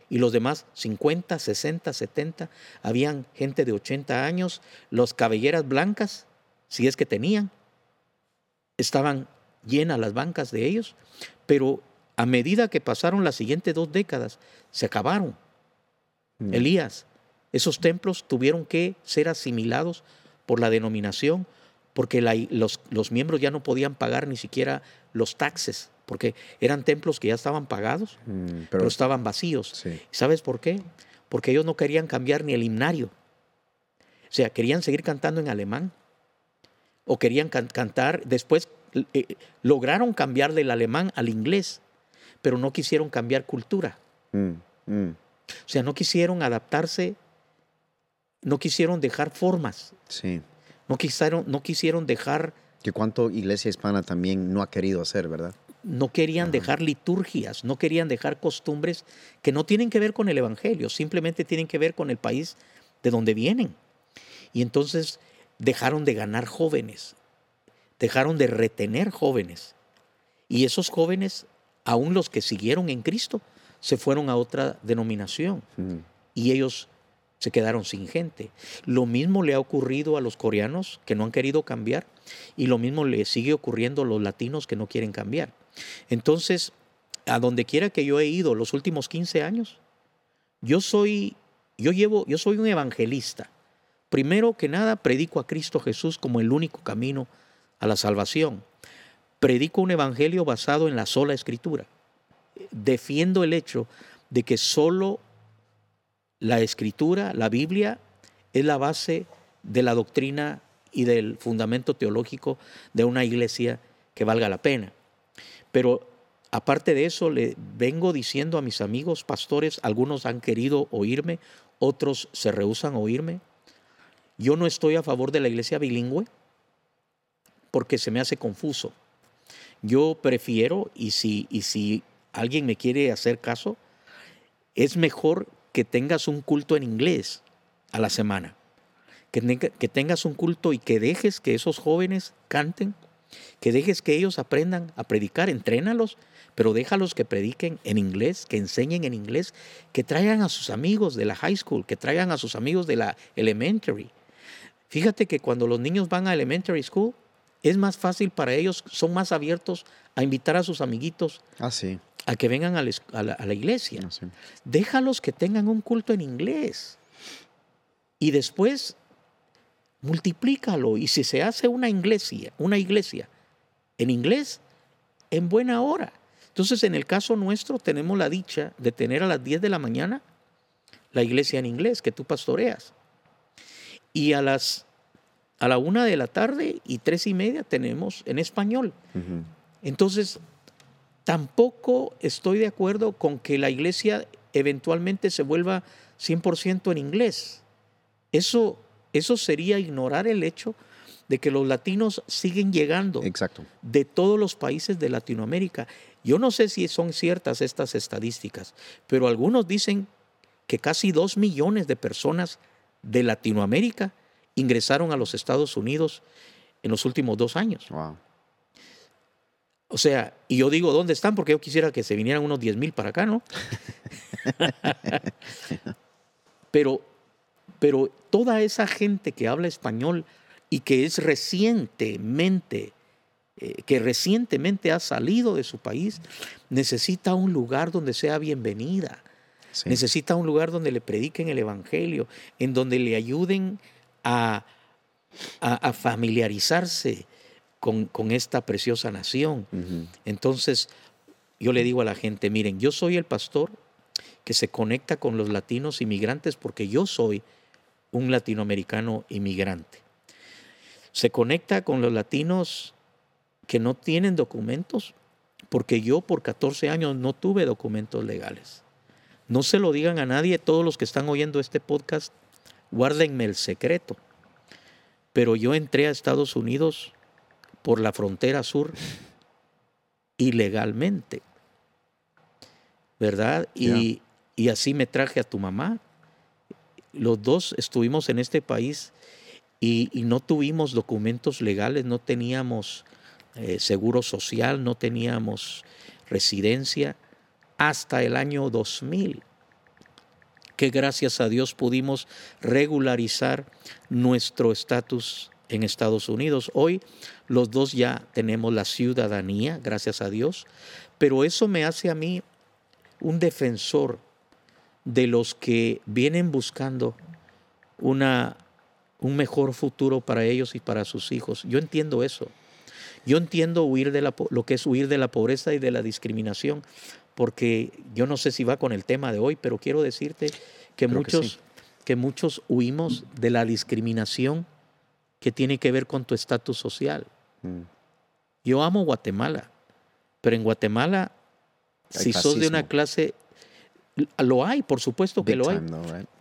A: Y los demás 50, 60, 70, habían gente de 80 años, los cabelleras blancas si es que tenían. Estaban llenas las bancas de ellos, pero a medida que pasaron las siguientes dos décadas, se acabaron. Mm. Elías, esos templos tuvieron que ser asimilados por la denominación, porque los, los, miembros ya no podían pagar ni siquiera los taxes, porque eran templos que ya estaban pagados, mm, pero, estaban vacíos. ¿Sabes por qué? Porque ellos no querían cambiar ni el himnario. O sea, querían seguir cantando en alemán. O querían cantar, después eh, lograron cambiar del alemán al inglés, pero no quisieron cambiar cultura. Mm, mm. O sea, no quisieron adaptarse, no quisieron dejar formas.
B: Sí.
A: No quisieron, no quisieron dejar...
B: Que cuánto iglesia hispana también no ha querido hacer, ¿verdad?
A: No querían dejar liturgias, no querían dejar costumbres que no tienen que ver con el Evangelio, simplemente tienen que ver con el país de donde vienen. Y entonces dejaron de ganar jóvenes, dejaron de retener jóvenes. Y esos jóvenes, aún los que siguieron en Cristo, se fueron a otra denominación. Y ellos se quedaron sin gente. Lo mismo le ha ocurrido a los coreanos que no han querido cambiar y lo mismo le sigue ocurriendo a los latinos que no quieren cambiar. Entonces, a donde quiera que yo he ido los últimos 15 años, yo soy yo llevo yo soy un evangelista. Primero que nada, predico a Cristo Jesús como el único camino a la salvación. Predico un evangelio basado en la sola escritura. Defiendo el hecho de que solo la escritura, la Biblia, es la base de la doctrina y del fundamento teológico de una iglesia que valga la pena. Pero aparte de eso, le vengo diciendo a mis amigos pastores, algunos han querido oírme, otros se rehusan a oírme. Yo no estoy a favor de la iglesia bilingüe porque se me hace confuso. Yo prefiero, y si, y si alguien me quiere hacer caso, es mejor que tengas un culto en inglés a la semana. Que, tengas un culto y que dejes que esos jóvenes canten, que dejes que ellos aprendan a predicar, entrénalos, pero déjalos que prediquen en inglés, que enseñen en inglés, que traigan a sus amigos de la high school, que traigan a sus amigos de la elementary. Fíjate que cuando los niños van a elementary school, es más fácil para ellos, son más abiertos a invitar a sus amiguitos
B: ah, sí
A: a que vengan a la, iglesia. Ah, Déjalos que tengan un culto en inglés. Y después multiplícalo. Y si se hace una iglesia, una iglesia en inglés, en buena hora. Entonces, en el caso nuestro, tenemos la dicha de tener a las 10 de la mañana la iglesia en inglés que tú pastoreas. Y a las a la una de la tarde y tres y media tenemos en español. Entonces, Tampoco estoy de acuerdo con que la iglesia eventualmente se vuelva 100% en inglés. Eso, eso sería ignorar el hecho de que los latinos siguen llegando
B: Exacto.
A: de todos los países de Latinoamérica. Yo no sé si son ciertas estas estadísticas, pero algunos dicen que casi dos millones de personas de Latinoamérica ingresaron a los Estados Unidos en los últimos dos años.
B: Wow.
A: O sea, y yo digo, ¿dónde están? Porque yo quisiera que se vinieran unos 10 mil para acá, ¿no? [LAUGHS] pero, pero toda esa gente que habla español y que es recientemente, eh, que recientemente ha salido de su país, necesita un lugar donde sea bienvenida. Necesita un lugar donde le prediquen el Evangelio, en donde le ayuden a, a familiarizarse con, esta preciosa nación. Entonces, yo le digo a la gente, miren, yo soy el pastor que se conecta con los latinos inmigrantes porque yo soy un latinoamericano inmigrante. Se conecta con los latinos que no tienen documentos porque yo por 14 años no tuve documentos legales. No se lo digan a nadie, todos los que están oyendo este podcast, guárdenme el secreto. Pero yo entré a Estados Unidos por la frontera sur [LAUGHS] ilegalmente. ¿Verdad? Y, así me traje a tu mamá. Los dos estuvimos en este país y, no tuvimos documentos legales, no teníamos eh, seguro social, no teníamos residencia hasta el año 2000 que gracias a Dios pudimos regularizar nuestro estatus en Estados Unidos. Hoy los dos ya tenemos la ciudadanía, gracias a Dios, pero eso me hace a mí un defensor de los que vienen buscando una, un mejor futuro para ellos y para sus hijos. Yo entiendo eso. Yo entiendo huir de la, lo que es huir de la pobreza y de la discriminación, porque yo no sé si va con el tema de hoy, pero quiero decirte que muchos, que, muchos huimos de la discriminación que tiene que ver con tu estatus social. Mm. Yo amo Guatemala, pero en Guatemala, si sos de una clase, lo hay, por supuesto que lo hay,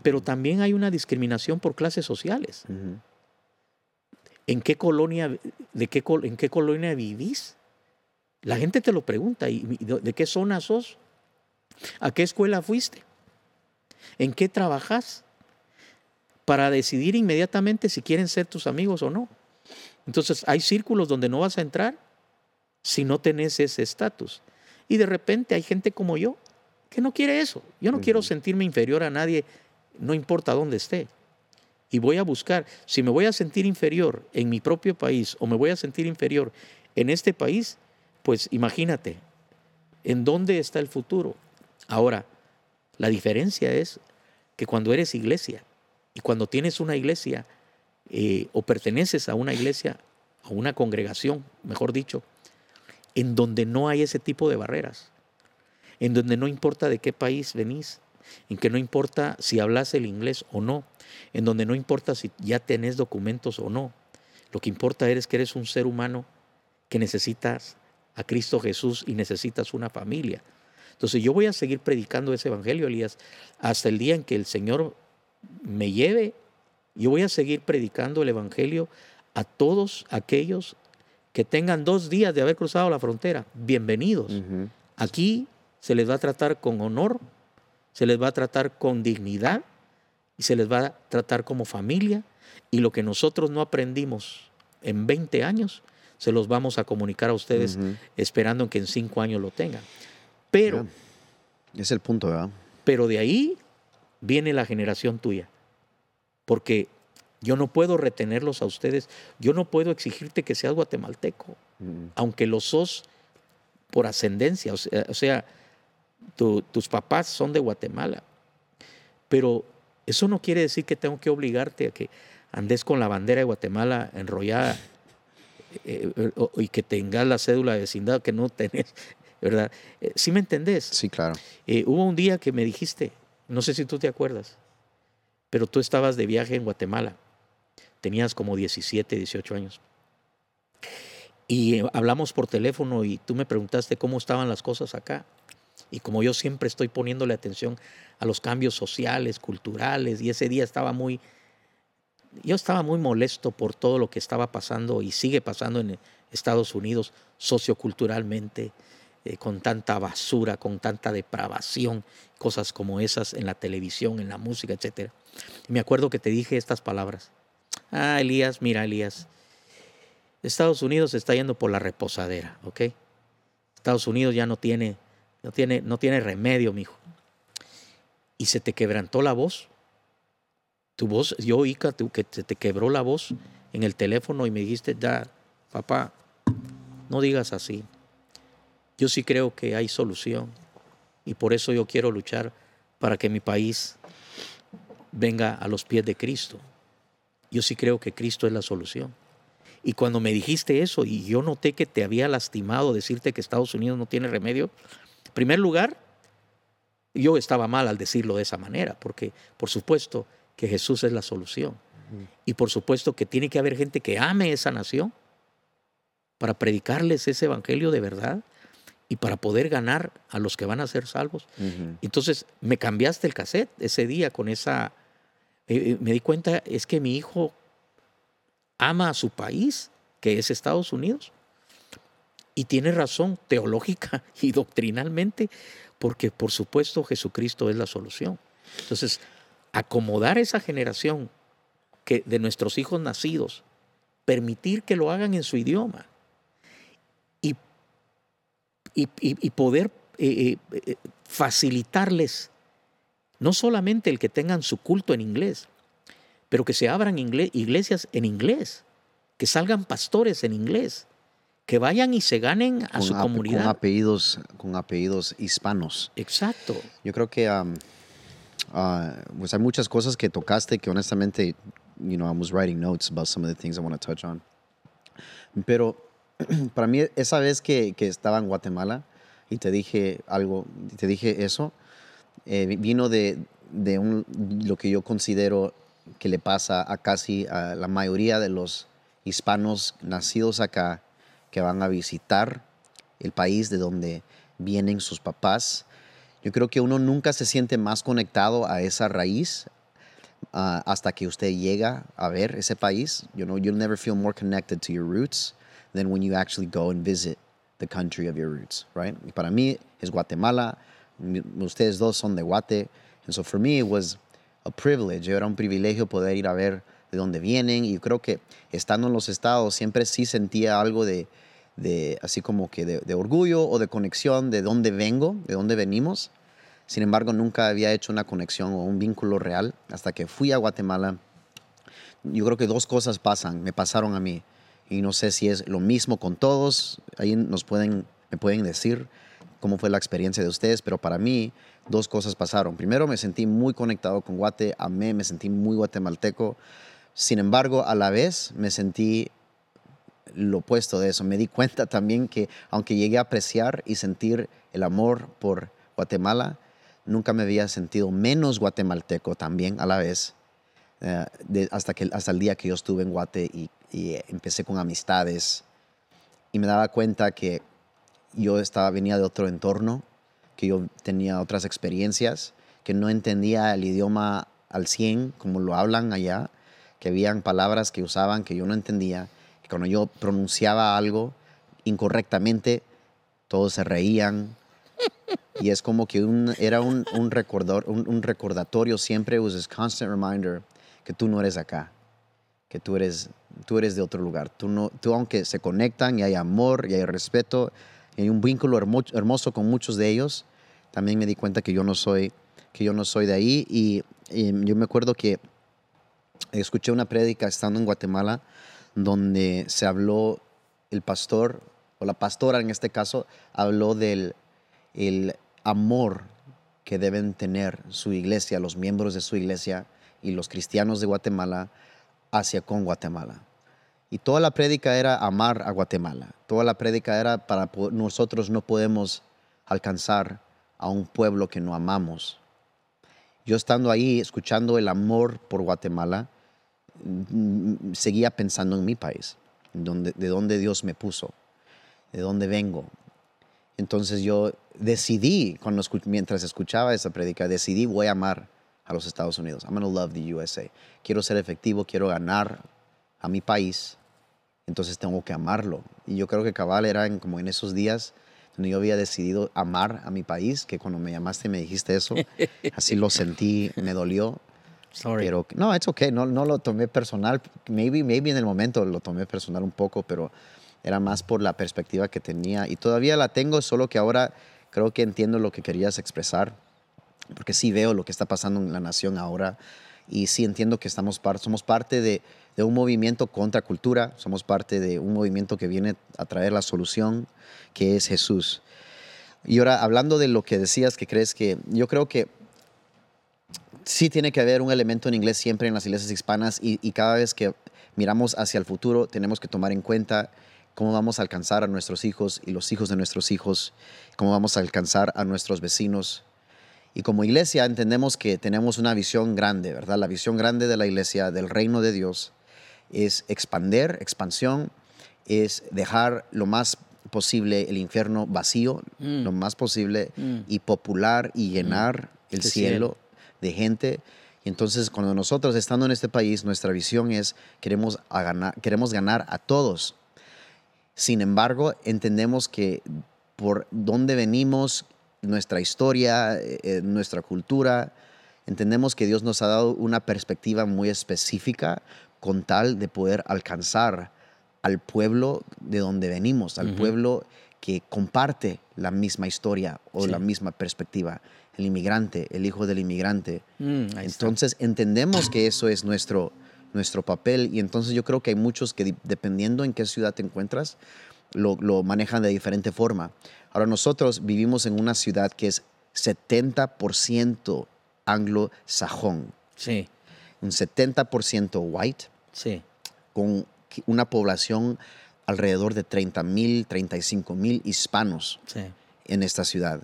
A: pero también hay una discriminación por clases sociales. ¿En qué colonia, de qué, en qué colonia vivís? La gente te lo pregunta, ¿y de qué zona sos? ¿A qué escuela fuiste? ¿En qué trabajas? Para decidir inmediatamente si quieren ser tus amigos o no. Entonces hay círculos donde no vas a entrar si no tenés ese estatus. Y de repente hay gente como yo que no quiere eso. Yo no quiero sentirme inferior a nadie, no importa dónde esté y voy a buscar, si me voy a sentir inferior en mi propio país o me voy a sentir inferior en este país, pues imagínate, ¿en dónde está el futuro? Ahora, la diferencia es que cuando eres iglesia y cuando tienes una iglesia eh, o perteneces a una iglesia, a una congregación, mejor dicho, en donde no hay ese tipo de barreras, en donde no importa de qué país venís, en que no importa si hablas el inglés o no, en donde no importa si ya tenés documentos o no. Lo que importa es que eres un ser humano que necesitas a Cristo Jesús y necesitas una familia. Entonces yo voy a seguir predicando ese evangelio, Elías, hasta el día en que el Señor me lleve. Yo voy a seguir predicando el evangelio a todos aquellos que tengan dos días de haber cruzado la frontera. Bienvenidos. Aquí se les va a tratar con honor, se les va a tratar con dignidad y se les va a tratar como familia y lo que nosotros no aprendimos en 20 años, se los vamos a comunicar a ustedes esperando que en 5 años lo tengan. Pero...
B: Es el punto, ¿verdad?
A: Pero de ahí viene la generación tuya. Porque yo no puedo retenerlos a ustedes, yo no puedo exigirte que seas guatemalteco, aunque lo sos por ascendencia, o sea, tus papás son de Guatemala. Pero eso no quiere decir que tengo que obligarte a que andes con la bandera de Guatemala enrollada eh, eh, y que tengas la cédula de vecindad que no tenés, [LAUGHS] ¿verdad? Eh, ¿Sí me entendés?
B: Sí, claro.
A: hubo un día que me dijiste, no sé si tú te acuerdas, pero tú estabas de viaje en Guatemala. Tenías como 17, 18 años. Y hablamos por teléfono y tú me preguntaste cómo estaban las cosas acá. Y como yo siempre estoy poniéndole atención a los cambios sociales, culturales, y ese día estaba muy, yo estaba muy molesto por todo lo que estaba pasando y sigue pasando en Estados Unidos socioculturalmente, eh, con tanta basura, con tanta depravación, cosas como esas en la televisión, en la música, etc. me acuerdo que te dije estas palabras. Ah, Elías, mira, Elías, Estados Unidos está yendo por la reposadera, ¿ok? Estados Unidos ya no tiene no tiene, no tiene remedio, mijo. Y se te quebrantó la voz. Tu voz, yo oí que te quebró la voz en el teléfono y me dijiste, ya, papá, no digas así. Yo sí creo que hay solución y por eso yo quiero luchar para que mi país venga a los pies de Cristo. Yo sí creo que Cristo es la solución. Y cuando me dijiste eso y yo noté que te había lastimado decirte que Estados Unidos no tiene remedio, en primer lugar, yo estaba mal al decirlo de esa manera, porque por supuesto que Jesús es la solución. Y por supuesto que tiene que haber gente que ame esa nación para predicarles ese evangelio de verdad y para poder ganar a los que van a ser salvos. Entonces me cambiaste el cassette ese día con esa... Eh, eh, me di cuenta, es que mi hijo ama a su país, que es Estados Unidos. Y tiene razón teológica [LAUGHS] y doctrinalmente, porque por supuesto Jesucristo es la solución. Entonces, acomodar esa generación que, de nuestros hijos nacidos, permitir que lo hagan en su idioma y, y, poder eh, eh, eh, facilitarles no solamente el que tengan su culto en inglés, pero que se abran iglesias en inglés que salgan pastores en inglés, que vayan y se ganen a
B: con
A: su comunidad.
B: Con apellidos, con apellidos hispanos.
A: Exacto.
B: Yo creo que um, uh, pues hay muchas cosas que tocaste que honestamente, you know, I was writing notes about some of the things I want to touch on. Pero [CLEARS THROAT] para mí, esa vez que, que estaba en Guatemala y te dije algo, te dije eso, eh, vino de, de un, lo que yo considero que le pasa a casi a la mayoría de los hispanos nacidos acá que van a visitar el país de donde vienen sus papás. Yo creo que uno nunca se siente más conectado a esa raíz ah, hasta que usted llega a ver ese país. You know, you'll never feel more connected to your roots than when you actually go and visit the country of your roots, right? Y para mí es Guatemala. Ustedes dos son de Guate. And so for me it was a privilege. Era un privilegio poder ir a ver de dónde vienen. Y yo creo que estando en los estados siempre sí sentía algo de, de así como que de, orgullo o de conexión de dónde vengo, de dónde venimos. Sin embargo, nunca había hecho una conexión o un vínculo real hasta que fui a Guatemala. Yo creo que dos cosas pasan, me pasaron a mí. Y no sé si es lo mismo con todos. Ahí nos pueden, me pueden decir cómo fue la experiencia de ustedes, pero para mí dos cosas pasaron. Primero, me sentí muy conectado con Guate, amé, me sentí muy guatemalteco. Sin embargo, a la vez me sentí lo opuesto de eso. Me di cuenta también que aunque llegué a apreciar y sentir el amor por Guatemala, nunca me había sentido menos guatemalteco también a la vez. eh, hasta, que, hasta el día que yo estuve en Guate y, y empecé con amistades y me daba cuenta que yo estaba, venía de otro entorno, que yo tenía otras experiencias, que no entendía el idioma al 100 como lo hablan allá, que habían palabras que usaban que yo no entendía, que cuando yo pronunciaba algo incorrectamente, todos se reían. Y es como que un, era un, un, recordor, un, un recordatorio siempre, was this constant reminder que tú no eres acá, que tú eres, tú eres de otro lugar. Tú, no, tú aunque se conectan y hay amor y hay respeto y hay un vínculo hermo- hermoso con muchos de ellos, también me di cuenta que yo no soy, que yo no soy de ahí. Y, y yo me acuerdo que escuché una prédica estando en Guatemala donde se habló, el pastor, o la pastora en este caso, habló del el amor que deben tener su iglesia, los miembros de su iglesia y los cristianos de Guatemala hacia con Guatemala. Y toda la prédica era amar a Guatemala. Toda la prédica era para nosotros no podemos alcanzar a un pueblo que no amamos. Yo estando ahí escuchando el amor por Guatemala, seguía pensando en mi país, donde, de dónde Dios me puso, de dónde vengo. Entonces yo decidí, cuando mientras escuchaba esa prédica, decidí voy a amar a los Estados Unidos. I'm gonna love the USA. Quiero ser efectivo, quiero ganar a mi país, entonces tengo que amarlo. Y yo creo que cabal era en, como en esos días donde yo había decidido amar a mi país, que cuando me llamaste y me dijiste eso, así lo sentí, me dolió. No, it's okay, no, no lo tomé personal. Maybe, maybe en el momento lo tomé personal un poco, pero era más por la perspectiva que tenía. Y todavía la tengo, solo que ahora creo que entiendo lo que querías expresar, porque sí veo lo que está pasando en la nación ahora y sí entiendo que estamos par- somos parte de, de un movimiento contra cultura, somos parte de un movimiento que viene a traer la solución, que es Jesús. Y ahora, hablando de lo que decías, que crees que yo creo que sí tiene que haber un elemento en inglés siempre en las iglesias hispanas y, y cada vez que miramos hacia el futuro tenemos que tomar en cuenta cómo vamos a alcanzar a nuestros hijos y los hijos de nuestros hijos, cómo vamos a alcanzar a nuestros vecinos. Y como iglesia entendemos que tenemos una visión grande, ¿verdad? La visión grande de la iglesia, del reino de Dios, es expander, expansión, es dejar lo más posible el infierno vacío,
A: Mm.
B: lo más posible,
A: Mm.
B: y popular y llenar el
A: El
B: cielo,
A: cielo.
B: De gente. Y entonces cuando nosotros estando en este país, nuestra visión es queremos, a ganar, queremos ganar a todos. Sin embargo, entendemos que por dónde venimos, nuestra historia, eh, eh, nuestra cultura, entendemos que Dios nos ha dado una perspectiva muy específica con tal de poder alcanzar al pueblo de donde venimos, al pueblo que comparte la misma historia o
A: Sí.
B: la misma perspectiva, el inmigrante, el hijo del inmigrante.
A: Mm, está.
B: Entonces entendemos que eso es nuestro, nuestro papel. Y entonces yo creo que hay muchos que dependiendo en qué ciudad te encuentras, lo, lo manejan de diferente forma. Ahora nosotros vivimos en una ciudad que es 70% anglosajón.
A: Sí.
B: Un 70% white.
A: Sí.
B: Con una población alrededor de 30 mil, 35 mil hispanos en esta ciudad.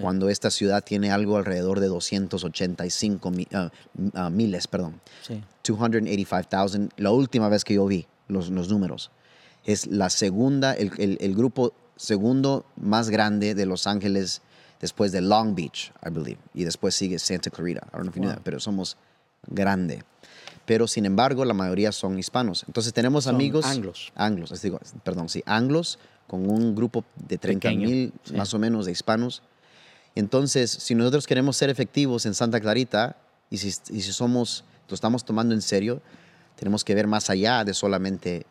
B: Cuando esta ciudad tiene algo alrededor de 285 ah, ah, miles, perdón.
A: Sí.
B: 285,000, la última vez que yo vi los, los números. Es la segunda, el, el, el, grupo segundo más grande de Los Ángeles después de Long Beach, I believe. Y después sigue Santa Clarita. I don't know if pero somos grande pero sin embargo la mayoría son hispanos. Entonces tenemos amigos...
A: Anglos.
B: Anglos, digo, perdón, sí, anglos con un grupo de 30 mil más o menos de hispanos. Entonces, si nosotros queremos ser efectivos en Santa Clarita y si, y si somos, lo estamos tomando en serio, tenemos que ver más allá de solamente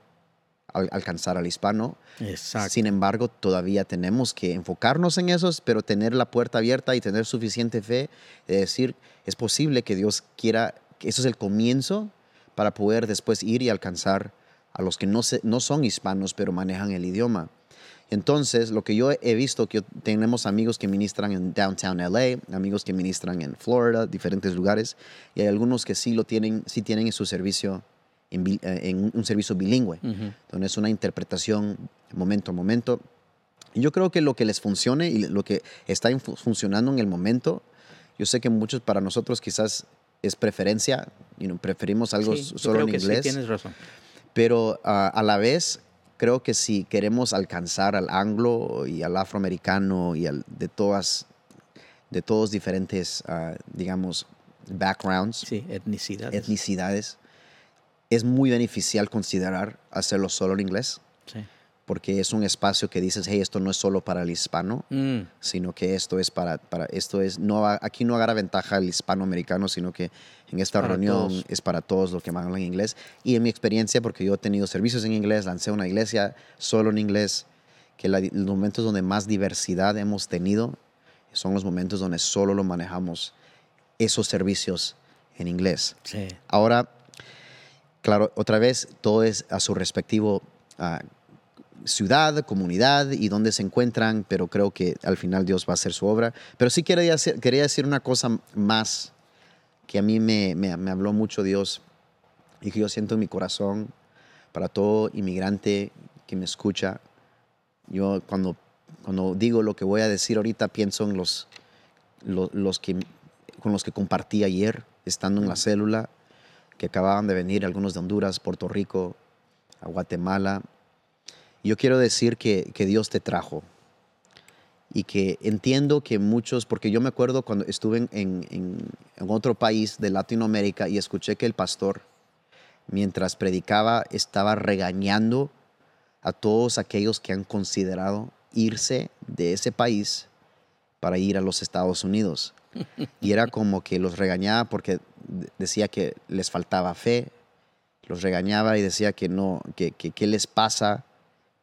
B: alcanzar al hispano.
A: Exacto.
B: Sin embargo, todavía tenemos que enfocarnos en eso, pero tener la puerta abierta y tener suficiente fe de decir, es posible que Dios quiera eso es el comienzo para poder después ir y alcanzar a los que no, no son hispanos, pero manejan el idioma. Entonces, lo que yo he visto, que tenemos amigos que ministran en downtown LA, amigos que ministran en Florida, diferentes lugares, y hay algunos que sí lo tienen, sí tienen en su servicio, en, eh, un servicio bilingüe, donde es una interpretación momento a momento. Y yo creo que lo que les funcione y lo que está funcionando en el momento, yo sé que muchos para nosotros quizás es preferencia, y preferimos algo solo en inglés.
A: Sí, tienes razón.
B: Pero ah, a la vez, creo que si queremos alcanzar al anglo y al afroamericano y al, de todas, de todos diferentes, uh, digamos, backgrounds,
A: sí, etnicidades.
B: etnicidades, es muy beneficial considerar hacerlo solo en inglés.
A: Sí
B: porque es un espacio que dices, hey, esto no es solo para el hispano,
A: mm.
B: sino que esto es para, para esto es, no, aquí no agarra ventaja el hispanoamericano, sino que en esta reunión es para todos los que hablan inglés. Y en mi experiencia, porque yo he tenido servicios en inglés, lancé una iglesia solo en inglés, que los momentos donde más diversidad hemos tenido son los momentos donde solo lo manejamos, esos servicios en inglés.
A: Sí.
B: Ahora, claro, otra vez, todo es a su respectivo... Uh, ciudad, comunidad y dónde se encuentran, pero creo que al final Dios va a hacer su obra. Pero sí quería, quería decir una cosa más que a mí me, me, habló mucho Dios y que yo siento en mi corazón para todo inmigrante que me escucha. Yo cuando, cuando digo lo que voy a decir ahorita pienso en los, los, los que, con los que compartí ayer, estando en la célula, que acababan de venir algunos de Honduras, Puerto Rico, a Guatemala, yo quiero decir que, Dios te trajo y que entiendo que muchos, porque yo me acuerdo cuando estuve en, otro país de Latinoamérica y escuché que el pastor, mientras predicaba, estaba regañando a todos aquellos que han considerado irse de ese país para ir a los Estados Unidos. Y era como que los regañaba porque decía que les faltaba fe, los regañaba y decía que no, que qué les pasa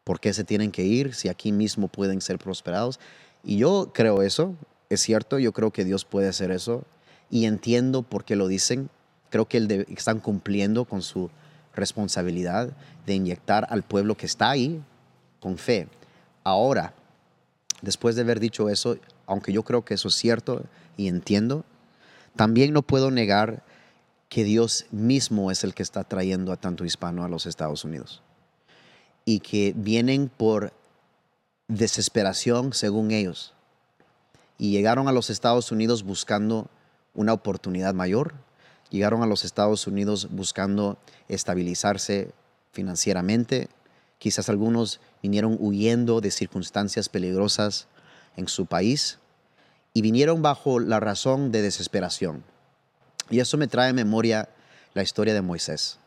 B: ¿Por qué se tienen que ir si aquí mismo pueden ser prosperados? Y yo creo eso, es cierto, yo creo que Dios puede hacer eso y entiendo por qué lo dicen. Creo que están cumpliendo con su responsabilidad de inyectar al pueblo que está ahí con fe. Ahora, después de haber dicho eso, aunque yo creo que eso es cierto y entiendo, también no puedo negar que Dios mismo es el que está trayendo a tanto hispano a los Estados Unidos y que vienen por desesperación según ellos. Y llegaron a los Estados Unidos buscando una oportunidad mayor, llegaron a los Estados Unidos buscando estabilizarse financieramente, quizás algunos vinieron huyendo de circunstancias peligrosas en su país y vinieron bajo la razón de desesperación. Y eso me trae a memoria la historia de Moisés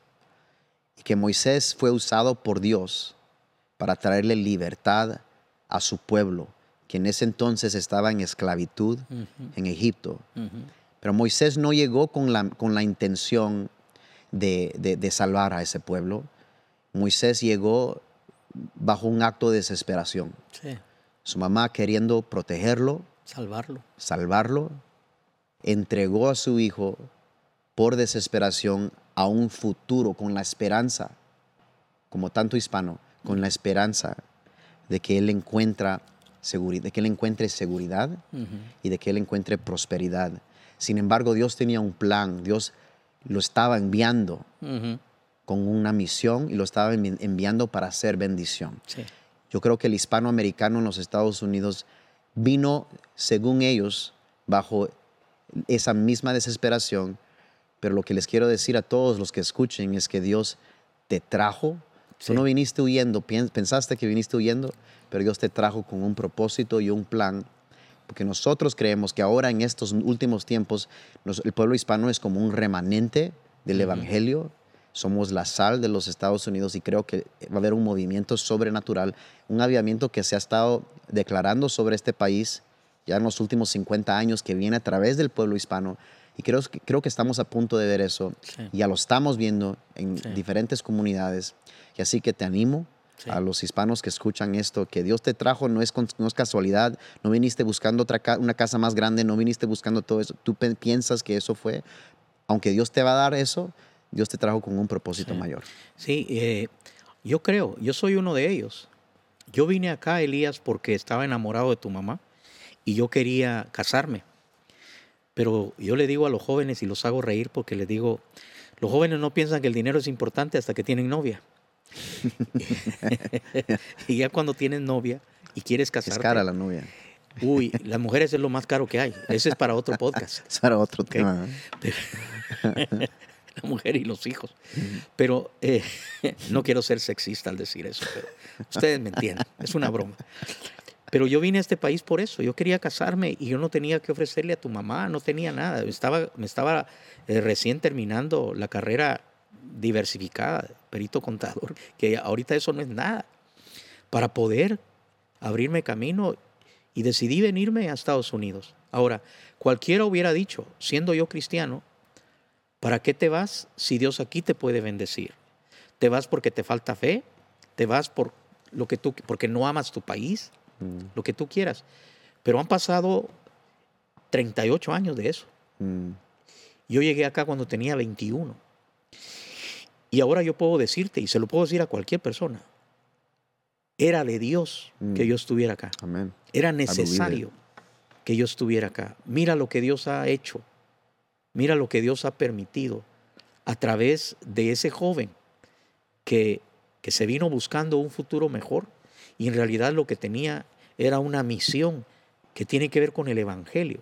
B: y que Moisés fue usado por Dios para traerle libertad a su pueblo, que en ese entonces estaba en esclavitud en Egipto. Pero Moisés no llegó con la, con la intención de, salvar a ese pueblo. Moisés llegó bajo un acto de desesperación. Su mamá queriendo protegerlo,
A: salvarlo.
B: salvarlo, entregó a su hijo por desesperación a un futuro con la esperanza, como tanto hispano, con la esperanza de que él encuentra seguridad, de que él encuentre seguridad y de que él encuentre prosperidad. Sin embargo, Dios tenía un plan, Dios lo estaba enviando con una misión y lo estaba enviando para hacer bendición. Yo creo que el hispanoamericano en los Estados Unidos vino, según ellos, bajo esa misma desesperación, pero lo que les quiero decir a todos los que escuchen es que Dios te trajo. Tú no viniste huyendo, pensaste que viniste huyendo, pero Dios te trajo con un propósito y un plan. Porque nosotros creemos que ahora en estos últimos tiempos el pueblo hispano es como un remanente del Evangelio. Somos la sal de los Estados Unidos y creo que va a haber un movimiento sobrenatural, un avivamiento que se ha estado declarando sobre este país ya en los últimos 50 años que viene a través del pueblo hispano. Y creo, creo que estamos a punto de ver eso. Ya lo estamos viendo en diferentes comunidades. Y así que te animo a los hispanos que escuchan esto, que Dios te trajo no es, no es casualidad, no viniste buscando otra una casa más grande, no viniste buscando todo eso, tú piensas que eso fue, aunque Dios te va a dar eso, Dios te trajo con un propósito mayor.
A: Sí, eh, yo creo, yo soy uno de ellos. Yo vine acá, Elías, porque estaba enamorado de tu mamá y yo quería casarme. Pero yo le digo a los jóvenes y los hago reír porque les digo, los jóvenes no piensan que el dinero es importante hasta que tienen novia. [LAUGHS] y ya cuando tienes novia y quieres casarte.
B: Es cara la novia.
A: Uy, las mujeres es lo más caro que hay. Ese es para otro podcast. [LAUGHS]
B: Es para otro tema. [LAUGHS]
A: la mujer y los hijos. Pero eh, no quiero ser sexista al decir eso, pero ustedes me entienden. Es una broma. Pero yo vine a este país por eso. Yo quería casarme y yo no tenía que ofrecerle a tu mamá, no tenía nada. Estaba, me estaba eh, recién terminando la carrera diversificada, perito contador, [LAUGHS] que ahorita eso no es nada. Para poder abrirme camino y decidí venirme a Estados Unidos. Ahora, cualquiera hubiera dicho, siendo yo cristiano, ¿para qué te vas si Dios aquí te puede bendecir? ¿Te vas porque te falta fe? ¿Te vas por lo que tú, porque no amas tu país? Mm. lo que tú quieras. Pero han pasado 38 años de eso. Mm. Yo llegué acá cuando tenía 21. Y ahora yo puedo decirte, y se lo puedo decir a cualquier persona, era de Dios que mm. yo estuviera acá. Era necesario que yo estuviera acá. Mira lo que Dios ha hecho. Mira lo que Dios ha permitido a través de ese joven que, que se vino buscando un futuro mejor y en realidad lo que tenía era una misión que tiene que ver con el Evangelio.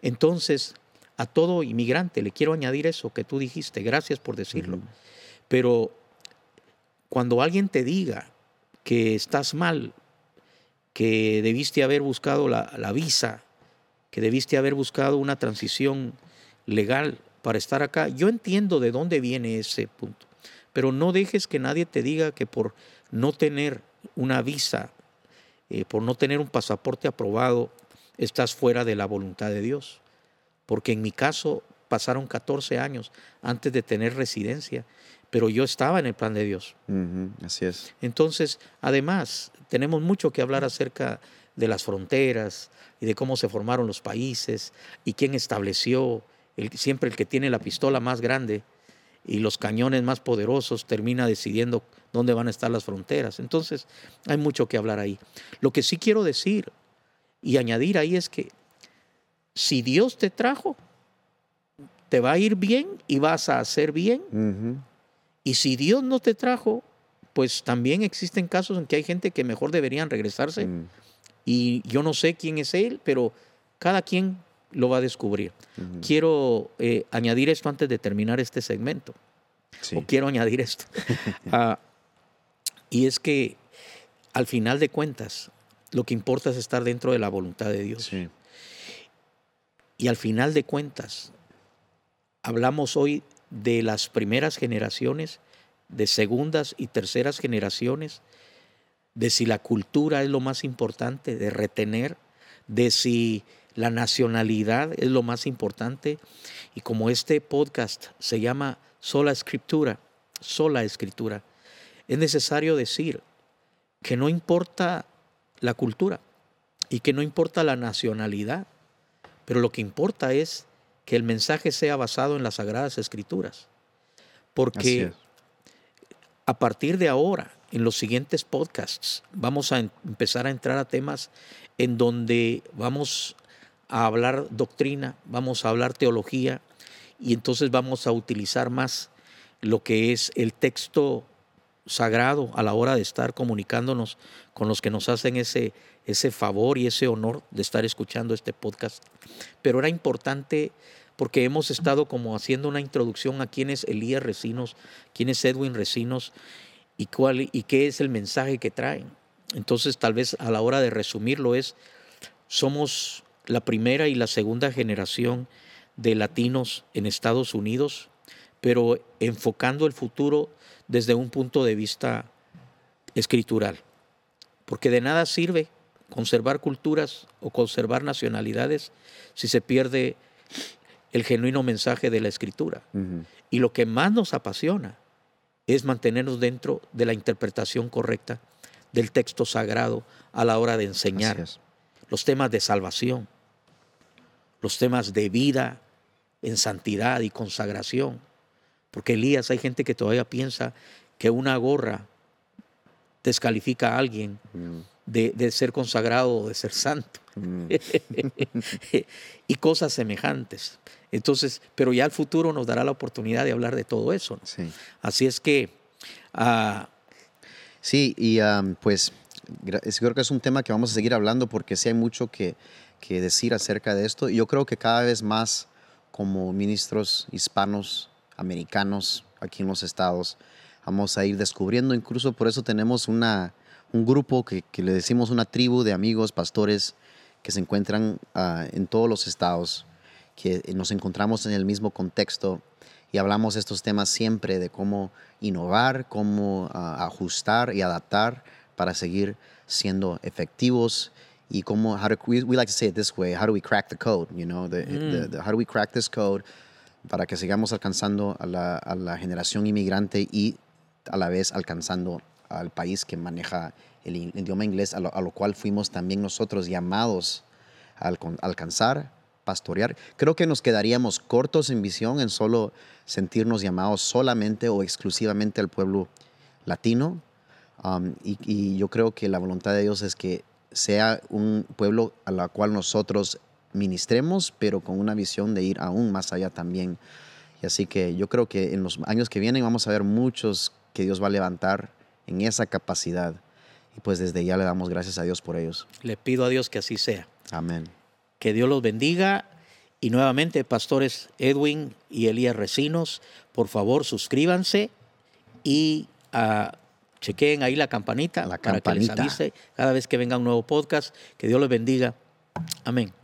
A: Entonces, a todo inmigrante le quiero añadir eso que tú dijiste, gracias por decirlo. Pero cuando alguien te diga que estás mal, que debiste haber buscado la, la visa, que debiste haber buscado una transición legal para estar acá, yo entiendo de dónde viene ese punto. Pero no dejes que nadie te diga que por no tener una visa, eh, por no tener un pasaporte aprobado, estás fuera de la voluntad de Dios. Porque en mi caso pasaron 14 años antes de tener residencia, pero yo estaba en el plan de Dios.
B: así es.
A: Entonces, además, tenemos mucho que hablar acerca de las fronteras y de cómo se formaron los países y quién estableció, el, siempre el que tiene la pistola más grande y los cañones más poderosos termina decidiendo dónde van a estar las fronteras. Entonces, hay mucho que hablar ahí. Lo que sí quiero decir y añadir ahí es que si Dios te trajo, te va a ir bien y vas a hacer bien. Y si Dios no te trajo, pues también existen casos en que hay gente que mejor deberían regresarse. Mm. Y yo no sé quién es él, pero cada quien lo va a descubrir. Quiero eh, añadir esto antes de terminar este segmento. O quiero añadir esto. [LAUGHS] Ah, y es que al final de cuentas, lo que importa es estar dentro de la voluntad de Dios. Y al final de cuentas, hablamos hoy de las primeras generaciones, de segundas y terceras generaciones, de si la cultura es lo más importante, de retener, de si la nacionalidad es lo más importante. Y como este podcast se llama Sola Escritura, sola Escritura, es necesario decir que no importa la cultura y que no importa la nacionalidad, pero lo que importa es que el mensaje sea basado en las sagradas escrituras. porque a partir de ahora, en los siguientes podcasts, vamos a em, empezar a entrar a temas en donde vamos a hablar doctrina, vamos a hablar teología y entonces vamos a utilizar más lo que es el texto sagrado a la hora de estar comunicándonos con los que nos hacen ese, ese favor y ese honor de estar escuchando este podcast. Pero era importante porque hemos estado como haciendo una introducción a quién es Elías Recinos, quién es Edwin Recinos y, cuál, y qué es el mensaje que traen. Entonces tal vez a la hora de resumirlo es, somos la primera y la segunda generación de latinos en Estados Unidos, pero enfocando el futuro desde un punto de vista escritural. Porque de nada sirve conservar culturas o conservar nacionalidades si se pierde el genuino mensaje de la escritura. Y lo que más nos apasiona es mantenernos dentro de la interpretación correcta del texto sagrado a la hora de enseñar los temas de salvación, los temas de vida en santidad y consagración. Porque Elías, hay gente que todavía piensa que una gorra descalifica a alguien mm. de, ser consagrado o de ser santo. Mm. [LAUGHS] y cosas semejantes. Entonces, pero ya el futuro nos dará la oportunidad de hablar de todo eso. Así es que...
B: Uh, sí, y pues creo que es un tema que vamos a seguir hablando porque sí hay mucho que, que decir acerca de esto. Y yo creo que cada vez más como ministros hispanos, americanos aquí en los estados, vamos a ir descubriendo. Incluso por eso tenemos una, un grupo que, que le decimos una tribu de amigos, pastores, que se encuentran ah, en todos los estados, que nos encontramos en el mismo contexto y hablamos estos temas siempre de cómo innovar, cómo ah, ajustar y adaptar para seguir siendo efectivos y cómo, how we, like to say it this way, how do we crack the code, you know, mm. how do we crack this code para que sigamos alcanzando a la, a la generación inmigrante y a la vez alcanzando al país que maneja el idioma inglés, a lo, cual fuimos también nosotros llamados a alcanzar, pastorear. Creo que nos quedaríamos cortos en visión en solo sentirnos llamados solamente o exclusivamente al pueblo latino. Um, y, yo creo que la voluntad de Dios es que sea un pueblo a la cual nosotros ministremos, pero con una visión de ir aún más allá también. Y así que yo creo que en los años que vienen vamos a ver muchos que Dios va a levantar en esa capacidad. Y pues desde ya le damos gracias a Dios por ellos.
A: Le pido a Dios que así sea.
B: Amén.
A: Que Dios los bendiga. Y nuevamente, pastores Edwin y Elías Recinos, por favor suscríbanse y uh, chequeen ahí la campanita
B: la
A: para
B: campanita.
A: que les avise cada vez que venga un nuevo podcast. Que Dios los bendiga. Amén.